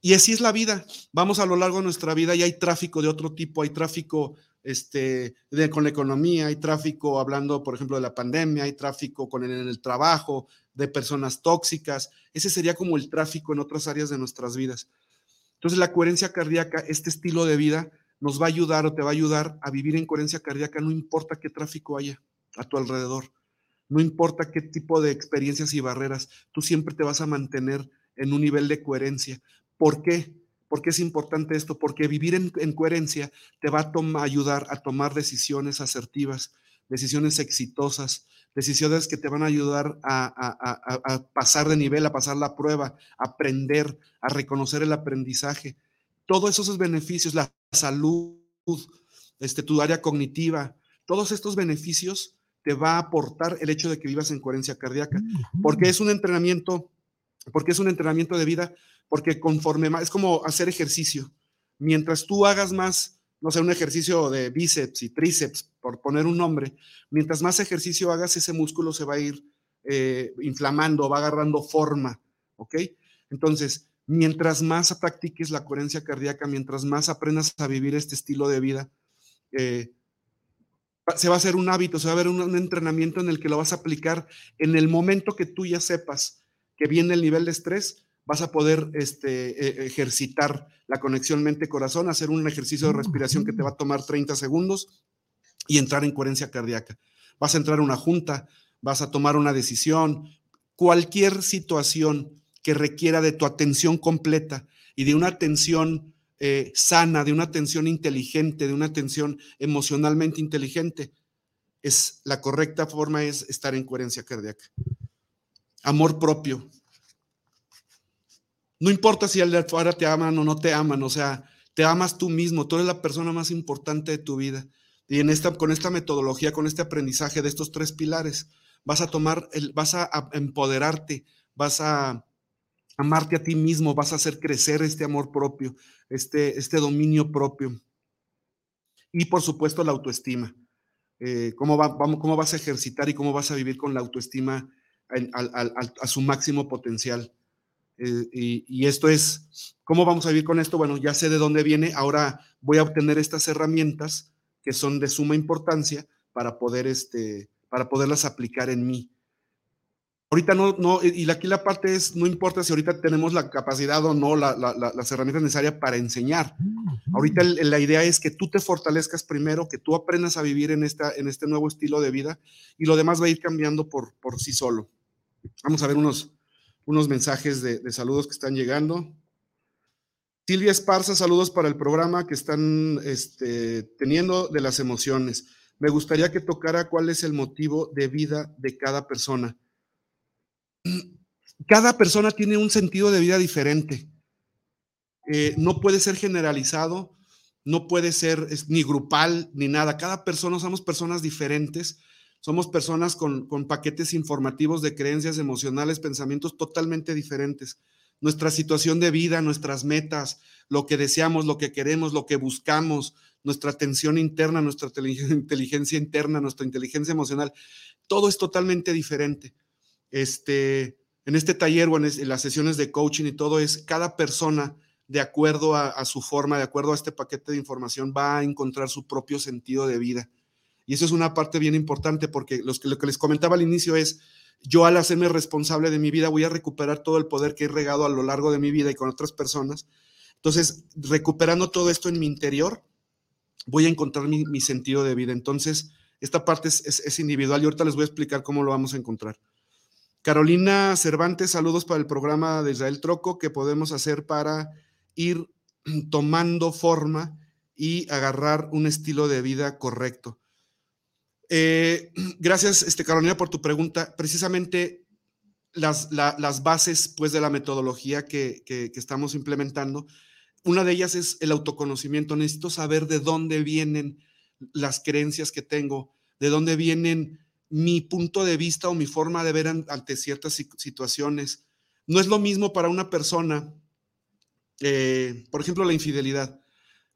Y así es la vida. Vamos a lo largo de nuestra vida y hay tráfico de otro tipo, hay tráfico este, con la economía, hay tráfico hablando, por ejemplo, de la pandemia, hay tráfico con el, en el trabajo, de personas tóxicas. Ese sería como el tráfico en otras áreas de nuestras vidas. Entonces, la coherencia cardíaca, este estilo de vida, nos va a ayudar o te va a ayudar a vivir en coherencia cardíaca, no importa qué tráfico haya a tu alrededor, no importa qué tipo de experiencias y barreras, tú siempre te vas a mantener en un nivel de coherencia. ¿Por qué? ¿Por qué es importante esto? Porque vivir en, coherencia te va a ayudar a tomar decisiones asertivas, decisiones exitosas, decisiones que te van a ayudar a, pasar de nivel, a pasar la prueba, a aprender, a reconocer el aprendizaje. Todos esos beneficios, la salud, este, tu área cognitiva, todos estos beneficios te va a aportar el hecho de que vivas en coherencia cardíaca, porque es un entrenamiento, porque es un entrenamiento de vida porque conforme más, es como hacer ejercicio. Mientras tú hagas más, no sé, un ejercicio de bíceps y tríceps, por poner un nombre, mientras más ejercicio hagas, ese músculo se va a ir eh, inflamando, va agarrando forma, ¿ok? Entonces, mientras más practiques la coherencia cardíaca, mientras más aprendas a vivir este estilo de vida, eh, se va a hacer un hábito, se va a ver un, entrenamiento en el que lo vas a aplicar en el momento que tú ya sepas que viene el nivel de estrés, vas a poder este, e, ejercitar la conexión mente-corazón, hacer un ejercicio de respiración que te va a tomar 30 segundos y entrar en coherencia cardíaca. Vas a entrar a una junta, vas a tomar una decisión, cualquier situación que requiera de tu atención completa y de una atención eh, sana, de una atención inteligente, de una atención emocionalmente inteligente, es la correcta forma es estar en coherencia cardíaca. Amor propio, no importa si al de afuera te aman o no te aman, o sea, te amas tú mismo, tú eres la persona más importante de tu vida. Y en esta, con esta metodología, con este aprendizaje de estos tres pilares, vas a tomar, el, vas a, empoderarte, vas a amarte a ti mismo, vas a hacer crecer este amor propio, este, este dominio propio. Y por supuesto la autoestima. Eh, cómo, ¿Cómo vas a ejercitar y cómo vas a vivir con la autoestima a su máximo potencial? Eh, y, esto es, ¿cómo vamos a vivir con esto? Bueno, ya sé de dónde viene, ahora voy a obtener estas herramientas que son de suma importancia para poder, este, para poderlas aplicar en mí. Ahorita no, no, y aquí la parte es, no importa si ahorita tenemos la capacidad o no, las herramientas necesarias para enseñar. Ahorita la idea es que tú te fortalezcas primero, que tú aprendas a vivir en, esta, en este nuevo estilo de vida y lo demás va a ir cambiando por, por sí solo. Vamos a ver unos, unos mensajes de, saludos que están llegando. Silvia Esparza, saludos para el programa que están este, teniendo de las emociones. Me gustaría que tocara cuál es el motivo de vida de cada persona. Cada persona tiene un sentido de vida diferente. Eh, no puede ser generalizado, no puede ser ni grupal ni nada. Cada persona somos personas diferentes somos personas con, paquetes informativos de creencias emocionales, pensamientos totalmente diferentes. Nuestra situación de vida, nuestras metas, lo que deseamos, lo que queremos, lo que buscamos, nuestra atención interna, nuestra inteligencia interna, nuestra inteligencia emocional, todo es totalmente diferente. Este, en este taller o en, las sesiones de coaching y todo es cada persona de acuerdo a, su forma, de acuerdo a este paquete de información, va a encontrar su propio sentido de vida. Y eso es una parte bien importante porque lo que les comentaba al inicio es, yo al hacerme responsable de mi vida voy a recuperar todo el poder que he regado a lo largo de mi vida y con otras personas. Entonces, recuperando todo esto en mi interior, voy a encontrar mi, sentido de vida. Entonces, esta parte es, individual y ahorita les voy a explicar cómo lo vamos a encontrar. Carolina Cervantes, saludos para el programa de Israel Troco, que podemos hacer para ir tomando forma y agarrar un estilo de vida correcto. Eh, gracias, este, Carolina, por tu pregunta. Precisamente las, las bases pues, de la metodología que, que, que estamos implementando, una de ellas es el autoconocimiento. Necesito saber de dónde vienen las creencias que tengo, de dónde vienen mi punto de vista o mi forma de ver ante ciertas situaciones. No es lo mismo para una persona, eh, por ejemplo, la infidelidad.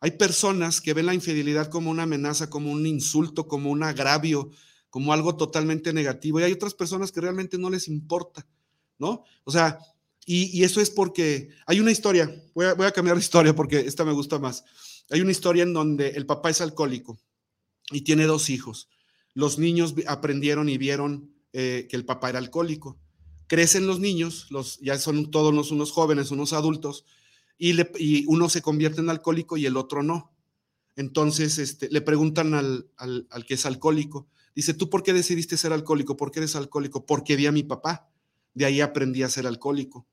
Hay personas que ven la infidelidad como una amenaza, como un insulto, como un agravio, como algo totalmente negativo. Y hay otras personas que realmente no les importa, ¿no? O sea, y, eso es porque hay una historia, voy a, voy a cambiar de historia porque esta me gusta más. Hay una historia en donde el papá es alcohólico y tiene dos hijos los niños aprendieron y vieron eh, que el papá era alcohólico. Crecen los niños, los, ya son todos unos jóvenes, unos adultos, y, uno se convierte en alcohólico y el otro no. Entonces este, le preguntan al, al, que es alcohólico, dice, ¿tú por qué decidiste ser alcohólico? ¿Por qué eres alcohólico? Porque vi a mi papá, de ahí aprendí a ser alcohólico.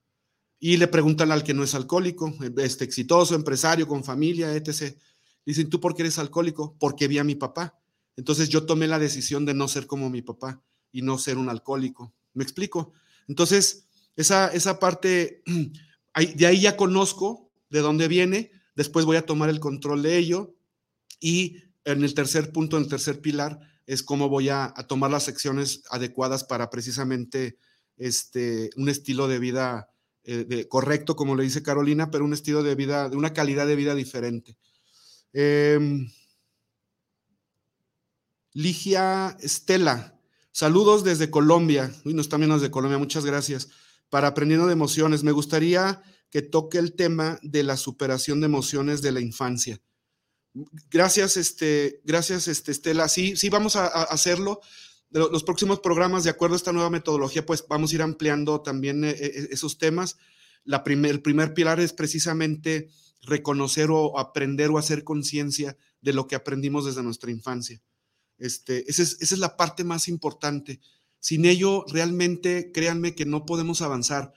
Y le preguntan al que no es alcohólico, este exitoso, empresario, con familia, etc. Dicen, ¿tú por qué eres alcohólico? Porque vi a mi papá. Entonces yo tomé la decisión de no ser como mi papá y no ser un alcohólico. ¿Me explico? Entonces, esa, esa parte, de ahí ya conozco de dónde viene, después voy a tomar el control de ello y en el tercer punto, en el tercer pilar, es cómo voy a, tomar las acciones adecuadas para precisamente este, un estilo de vida eh, correcto, como le dice Carolina, pero un estilo de vida, de una calidad de vida diferente. Eh, Ligia Estela, saludos desde Colombia. Uy, nos están viendo desde Colombia, muchas gracias. Para Aprendiendo de Emociones, me gustaría que toque el tema de la superación de emociones de la infancia. Gracias, este, gracias, este, Estela. Sí, sí, vamos a, hacerlo. Los próximos programas, de acuerdo a esta nueva metodología, pues vamos a ir ampliando también eh, eh, esos temas. La el primer pilar es precisamente reconocer o aprender o hacer conciencia de lo que aprendimos desde nuestra infancia. Este, esa, es, la parte más importante. Sin ello, realmente, créanme que no podemos avanzar.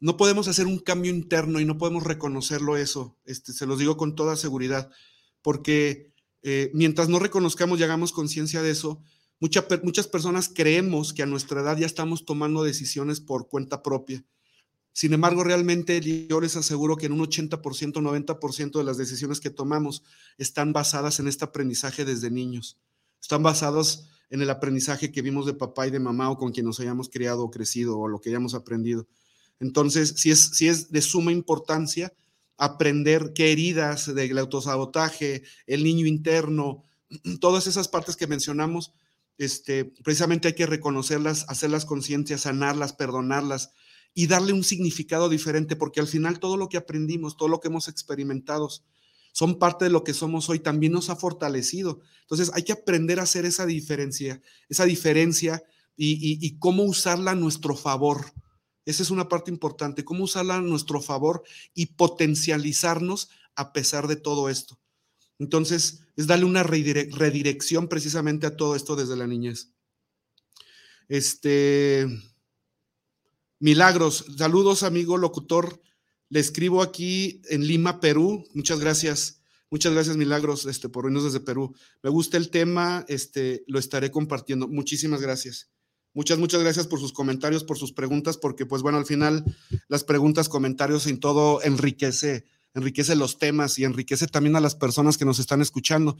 No podemos hacer un cambio interno y no podemos reconocerlo eso. Este, se los digo con toda seguridad, porque eh, mientras no reconozcamos y hagamos conciencia de eso, muchas personas creemos que a nuestra edad ya estamos tomando decisiones por cuenta propia. Sin embargo, realmente yo les aseguro que en un 80%, 90% de las decisiones que tomamos están basadas en este aprendizaje desde niños están basados en el aprendizaje que vimos de papá y de mamá o con quien nos hayamos criado o crecido o lo que hayamos aprendido. Entonces, sí es, si es de suma importancia aprender qué heridas del autosabotaje, el niño interno, todas esas partes que mencionamos, este, precisamente hay que reconocerlas, hacerlas conciencias, sanarlas, perdonarlas y darle un significado diferente, porque al final todo lo que aprendimos, todo lo que hemos experimentado, son parte de lo que somos hoy, también nos ha fortalecido. Entonces hay que aprender a hacer esa diferencia, esa diferencia y, cómo usarla a nuestro favor. Esa es una parte importante, cómo usarla a nuestro favor y potencializarnos a pesar de todo esto. Entonces, es darle una redirección precisamente a todo esto desde la niñez. Este, Milagros, saludos amigo locutor le escribo aquí en Lima, Perú. Muchas gracias. Muchas gracias, Milagros, este, por venirnos desde Perú. Me gusta el tema, este, lo estaré compartiendo. Muchísimas gracias. Muchas, muchas gracias por sus comentarios, por sus preguntas, porque pues bueno, al final las preguntas, comentarios y todo enriquece, enriquece los temas y enriquece también a las personas que nos están escuchando.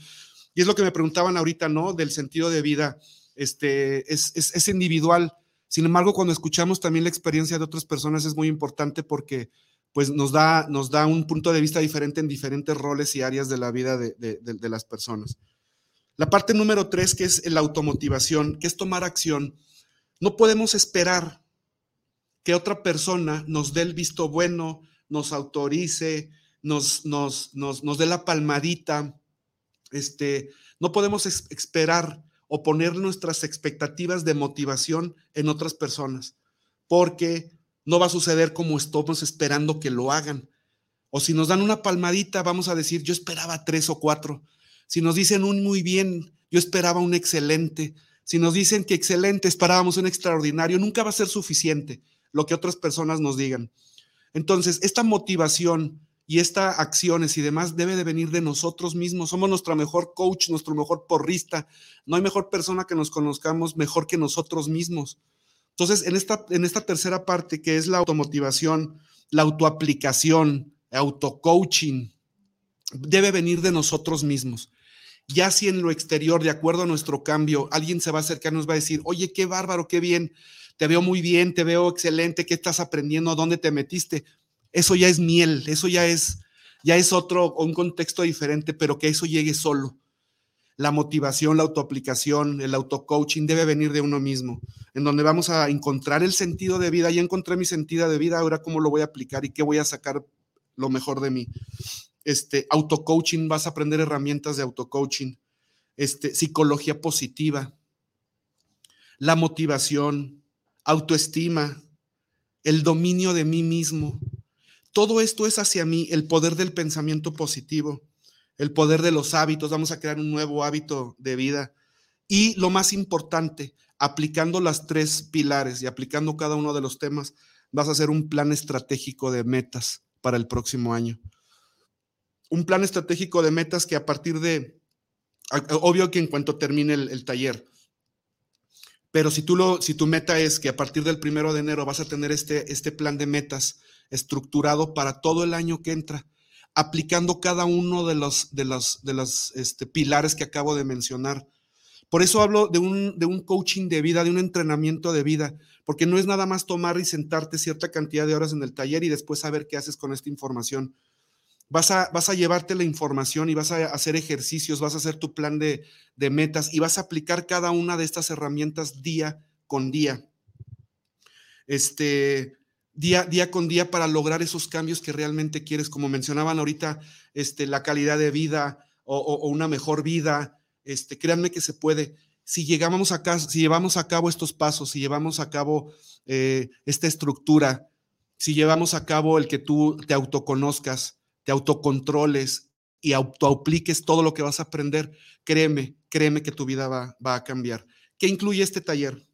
Y es lo que me preguntaban ahorita, ¿no? Del sentido de vida, este, es, es, es individual. Sin embargo, cuando escuchamos también la experiencia de otras personas es muy importante porque pues nos da, nos da un punto de vista diferente en diferentes roles y áreas de la vida de, las personas. La parte número tres, que es la automotivación, que es tomar acción. No podemos esperar que otra persona nos dé el visto bueno, nos autorice, nos, nos, nos, nos dé la palmadita. Este, no podemos esperar o poner nuestras expectativas de motivación en otras personas, porque no va a suceder como estamos esperando que lo hagan. O si nos dan una palmadita, vamos a decir, yo esperaba tres o cuatro. Si nos dicen un muy bien, yo esperaba un excelente. Si nos dicen que excelente, esperábamos un extraordinario, nunca va a ser suficiente lo que otras personas nos digan. Entonces, esta motivación y estas acciones y demás debe de venir de nosotros mismos. Somos nuestro mejor coach, nuestro mejor porrista. No hay mejor persona que nos conozcamos mejor que nosotros mismos. Entonces, en esta, en esta tercera parte, que es la automotivación, la autoaplicación, autocoaching, debe venir de nosotros mismos. Ya si en lo exterior, de acuerdo a nuestro cambio, alguien se va a acercar nos va a decir, oye, qué bárbaro, qué bien, te veo muy bien, te veo excelente, ¿qué estás aprendiendo? ¿Dónde te metiste? Eso ya es miel, eso ya es, ya es otro, un contexto diferente, pero que eso llegue solo. La motivación, la autoaplicación, el autocoaching debe venir de uno mismo, en donde vamos a encontrar el sentido de vida. Ya encontré mi sentido de vida, ahora cómo lo voy a aplicar y qué voy a sacar lo mejor de mí. Este, autocoaching, vas a aprender herramientas de autocoaching, este, psicología positiva, la motivación, autoestima, el dominio de mí mismo. Todo esto es hacia mí, el poder del pensamiento positivo, el poder de los hábitos. Vamos a crear un nuevo hábito de vida. Y lo más importante, aplicando las tres pilares y aplicando cada uno de los temas, vas a hacer un plan estratégico de metas para el próximo año. Un plan estratégico de metas que a partir de, obvio que en cuanto termine el, taller, pero si, tú lo, si tu meta es que a partir del primero de enero vas a tener este, este plan de metas estructurado para todo el año que entra, aplicando cada uno de los, de de este, pilares que acabo de mencionar. Por eso hablo de un, de un coaching de vida, de un entrenamiento de vida, porque no es nada más tomar y sentarte cierta cantidad de horas en el taller y después saber qué haces con esta información. Vas a, vas a llevarte la información y vas a hacer ejercicios, vas a hacer tu plan de, de metas y vas a aplicar cada una de estas herramientas día con día. Este, día, día con día para lograr esos cambios que realmente quieres, como mencionaban ahorita, este, la calidad de vida o, una mejor vida. Este, créanme que se puede si llegamos a si llevamos a cabo estos pasos, si llevamos a cabo eh, esta estructura, si llevamos a cabo el que tú te autoconozcas, te autocontroles y autoapliques todo lo que vas a aprender, créeme, créeme que tu vida va, va a cambiar. ¿Qué incluye este taller?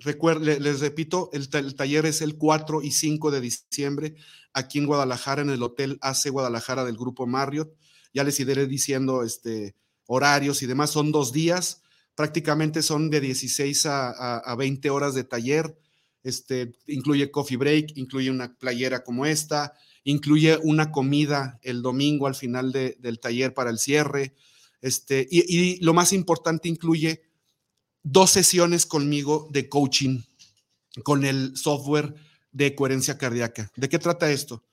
Recuerde, les repito, el, taller es el 4 y 5 de diciembre aquí en Guadalajara, en el Hotel AC Guadalajara del Grupo Marriott. Ya les iré diciendo este, horarios y demás. Son dos días prácticamente son de 16 a, 20 horas de taller. Este, incluye coffee break, incluye una playera como esta, incluye una comida el domingo al final del taller para el cierre. Este, y, lo más importante, incluye dos sesiones conmigo de coaching con el software de coherencia cardíaca. ¿De qué trata esto?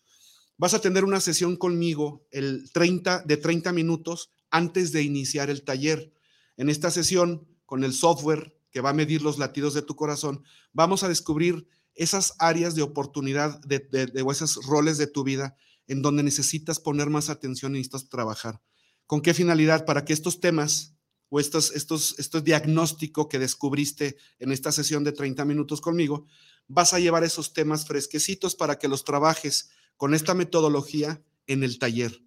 Vas a tener una sesión conmigo el 30, de 30 minutos antes de iniciar el taller. En esta sesión, con el software que va a medir los latidos de tu corazón, vamos a descubrir esas áreas de oportunidad de, o esos roles de tu vida en donde necesitas poner más atención y necesitas trabajar. ¿Con qué finalidad? Para que estos temas o estos, estos, estos diagnóstico que descubriste en esta sesión de 30 minutos conmigo, vas a llevar esos temas fresquecitos para que los trabajes con esta metodología en el taller.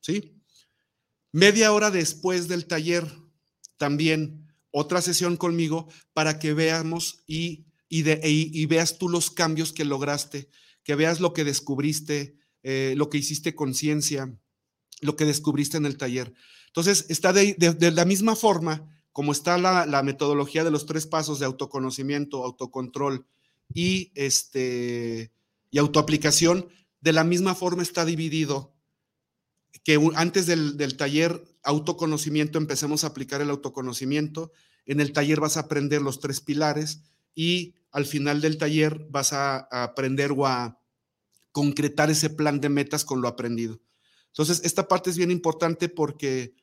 ¿Sí? Media hora después del taller, también otra sesión conmigo para que veamos y, y, veas tú los cambios que lograste, que veas lo que descubriste, eh, lo que hiciste conciencia, lo que descubriste en el taller. Entonces, está de, la misma forma como está la, metodología de los tres pasos de autoconocimiento, autocontrol y, este, y autoaplicación, de la misma forma está dividido que antes del, del taller autoconocimiento empecemos a aplicar el autoconocimiento. En el taller vas a aprender los tres pilares y al final del taller vas a, aprender o a concretar ese plan de metas con lo aprendido. Entonces, esta parte es bien importante porque,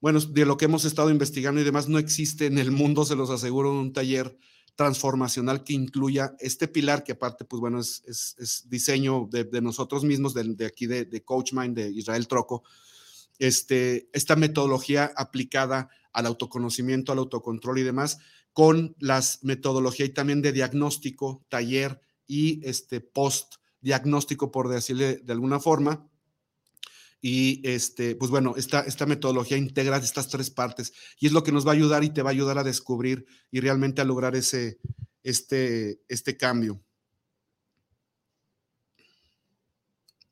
bueno, de lo que hemos estado investigando y demás, no existe en el mundo, se los aseguro, un taller transformacional que incluya este pilar, que aparte, pues bueno, es, diseño de, nosotros mismos, de, aquí de, de CoachMind, de Israel Troco, este, esta metodología aplicada al autoconocimiento, al autocontrol y demás, con las metodologías y también de diagnóstico, taller y este post diagnóstico, por decirle de alguna forma. Y este, pues bueno, esta, esta metodología integra estas tres partes y es lo que nos va a ayudar y te va a ayudar a descubrir y realmente a lograr ese, este, este cambio.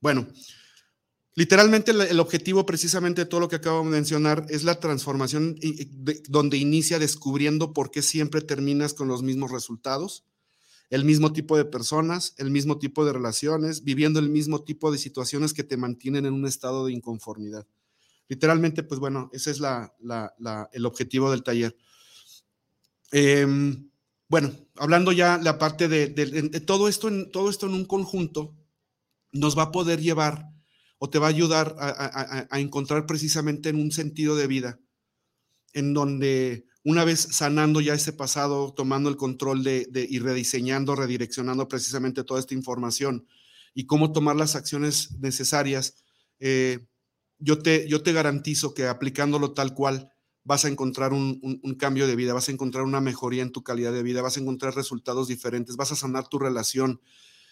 Bueno, Literalmente el, objetivo precisamente de todo lo que acabo de mencionar es la transformación donde inicia descubriendo por qué siempre terminas con los mismos resultados, el mismo tipo de personas, el mismo tipo de relaciones, viviendo el mismo tipo de situaciones que te mantienen en un estado de inconformidad. Literalmente, pues bueno, ese es el objetivo del taller. Em, bueno, hablando ya la parte de, todo, esto en, todo esto en un conjunto, nos va a poder llevar o te va a ayudar a, encontrar precisamente en un sentido de vida, en donde una vez sanando ya ese pasado, tomando el control de, y rediseñando, redireccionando precisamente toda esta información y cómo tomar las acciones necesarias, eh, yo, te, yo te garantizo que aplicándolo tal cual, vas a encontrar un, cambio de vida, vas a encontrar una mejoría en tu calidad de vida, vas a encontrar resultados diferentes, vas a sanar tu relación.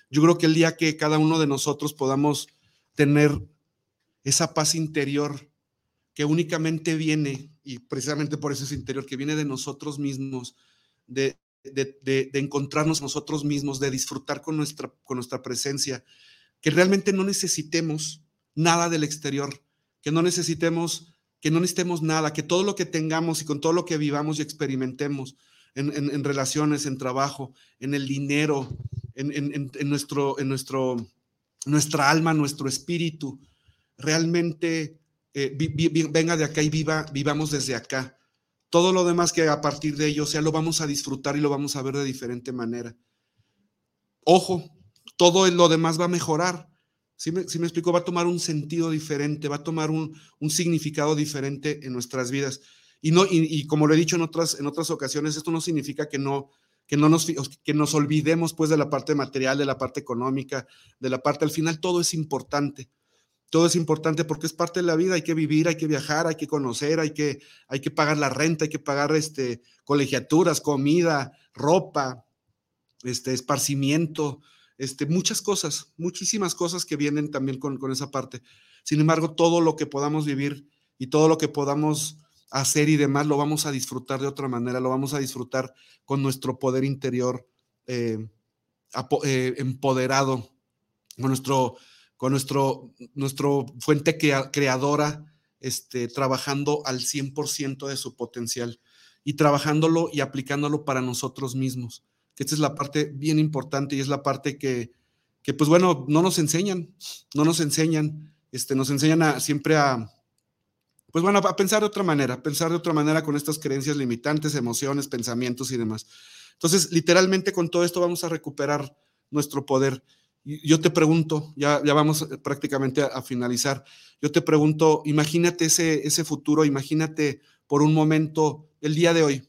Yo creo que el día que cada uno de nosotros podamos tener esa paz interior que únicamente viene, y precisamente por eso es interior, que viene de nosotros mismos, de, de, encontrarnos nosotros mismos, de disfrutar con nuestra, con nuestra presencia, que realmente no necesitemos nada del exterior, que no necesitemos que no necesitemos nada, que todo lo que tengamos y con todo lo que vivamos y experimentemos en, relaciones, en trabajo, en el dinero, en, nuestro, en nuestro, nuestra alma, nuestro espíritu, realmente eh, venga de acá y viva, vivamos desde acá. Todo lo demás que a partir de ello, sea, lo vamos a disfrutar y lo vamos a ver de diferente manera. Ojo, todo lo demás va a mejorar si me, explico, va a tomar un sentido diferente, va a tomar un, significado diferente en nuestras vidas. Y, no, y, como lo he dicho en otras, en otras ocasiones, esto no significa que no, que no nos, que nos olvidemos pues de la parte material, de la parte económica, de la parte, al final todo es importante. Todo es importante porque es parte de la vida, hay que vivir, hay que viajar, hay que conocer, hay que, hay que pagar la renta, hay que pagar este, colegiaturas, comida, ropa, este, esparcimiento, este, muchas cosas, muchísimas cosas que vienen también con, esa parte. Sin embargo, todo lo que podamos vivir y todo lo que podamos hacer y demás, lo vamos a disfrutar de otra manera, lo vamos a disfrutar con nuestro poder interior eh, eh, empoderado, con nuestro, con nuestro, nuestro fuente creadora, este, trabajando al 100% de su potencial y trabajándolo y aplicándolo para nosotros mismos que esta es la parte bien importante y es la parte que, que pues bueno, no nos enseñan, no nos enseñan, este, nos enseñan a, siempre a, pues bueno, a pensar de otra manera, pensar de otra manera con estas creencias limitantes, emociones, pensamientos y demás. Entonces, literalmente con todo esto vamos a recuperar nuestro poder. Yo te pregunto, ya, ya vamos prácticamente a, a finalizar, yo te pregunto, imagínate ese, ese futuro, imagínate por un momento el día de hoy,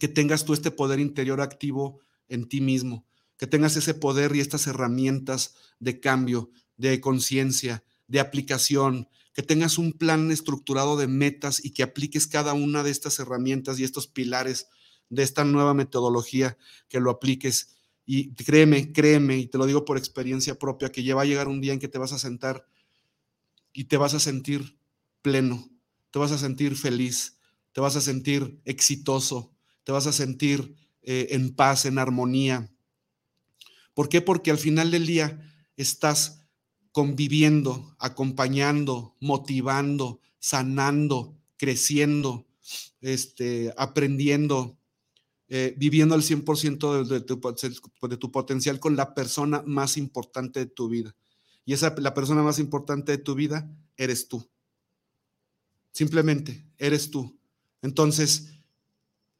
que tengas tú este poder interior activo en ti mismo, que tengas ese poder y estas herramientas de cambio, de conciencia, de aplicación, que tengas un plan estructurado de metas y que apliques cada una de estas herramientas y estos pilares de esta nueva metodología, que lo apliques. Y créeme, créeme, y te lo digo por experiencia propia, que ya va a llegar un día en que te vas a sentar y te vas a sentir pleno, te vas a sentir feliz, te vas a sentir exitoso, te vas a sentir eh, en paz, en armonía. ¿Por qué? Porque al final del día estás conviviendo, acompañando, motivando, sanando, creciendo, este, aprendiendo, eh, viviendo al 100% de, tu, de, tu, potencial con la persona más importante de tu vida. Y esa, la persona más importante de tu vida eres tú. Simplemente, eres tú. Entonces,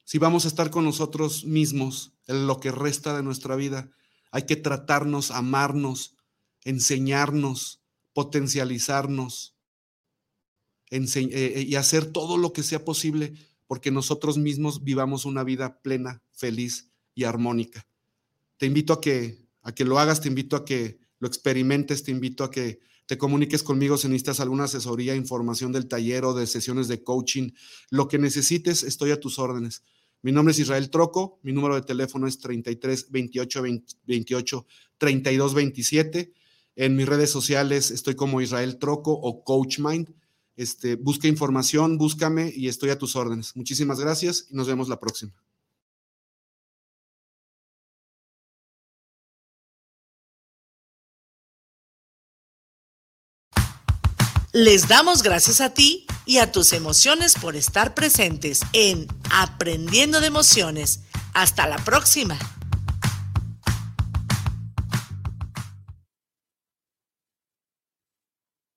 si vamos a estar con nosotros mismos en lo que resta de nuestra vida, hay que tratarnos, amarnos, enseñarnos, potencializarnos eh, eh, y hacer todo lo que sea posible porque nosotros mismos vivamos una vida plena, feliz y armónica. Te invito a que, a que lo hagas, te invito a que lo experimentes, te invito a que te comuniques conmigo si necesitas alguna asesoría, información del taller o de sesiones de coaching, lo que necesites, estoy a tus órdenes. Mi nombre es Israel Troco, mi número de teléfono es 33 28 28 32 27. En mis redes sociales estoy como Israel Troco o Coach Mind. Este, busca información, búscame y estoy a tus órdenes. Muchísimas gracias y nos vemos la próxima. Les damos gracias a ti y a tus emociones por estar presentes en Aprendiendo de Emociones. Hasta la próxima.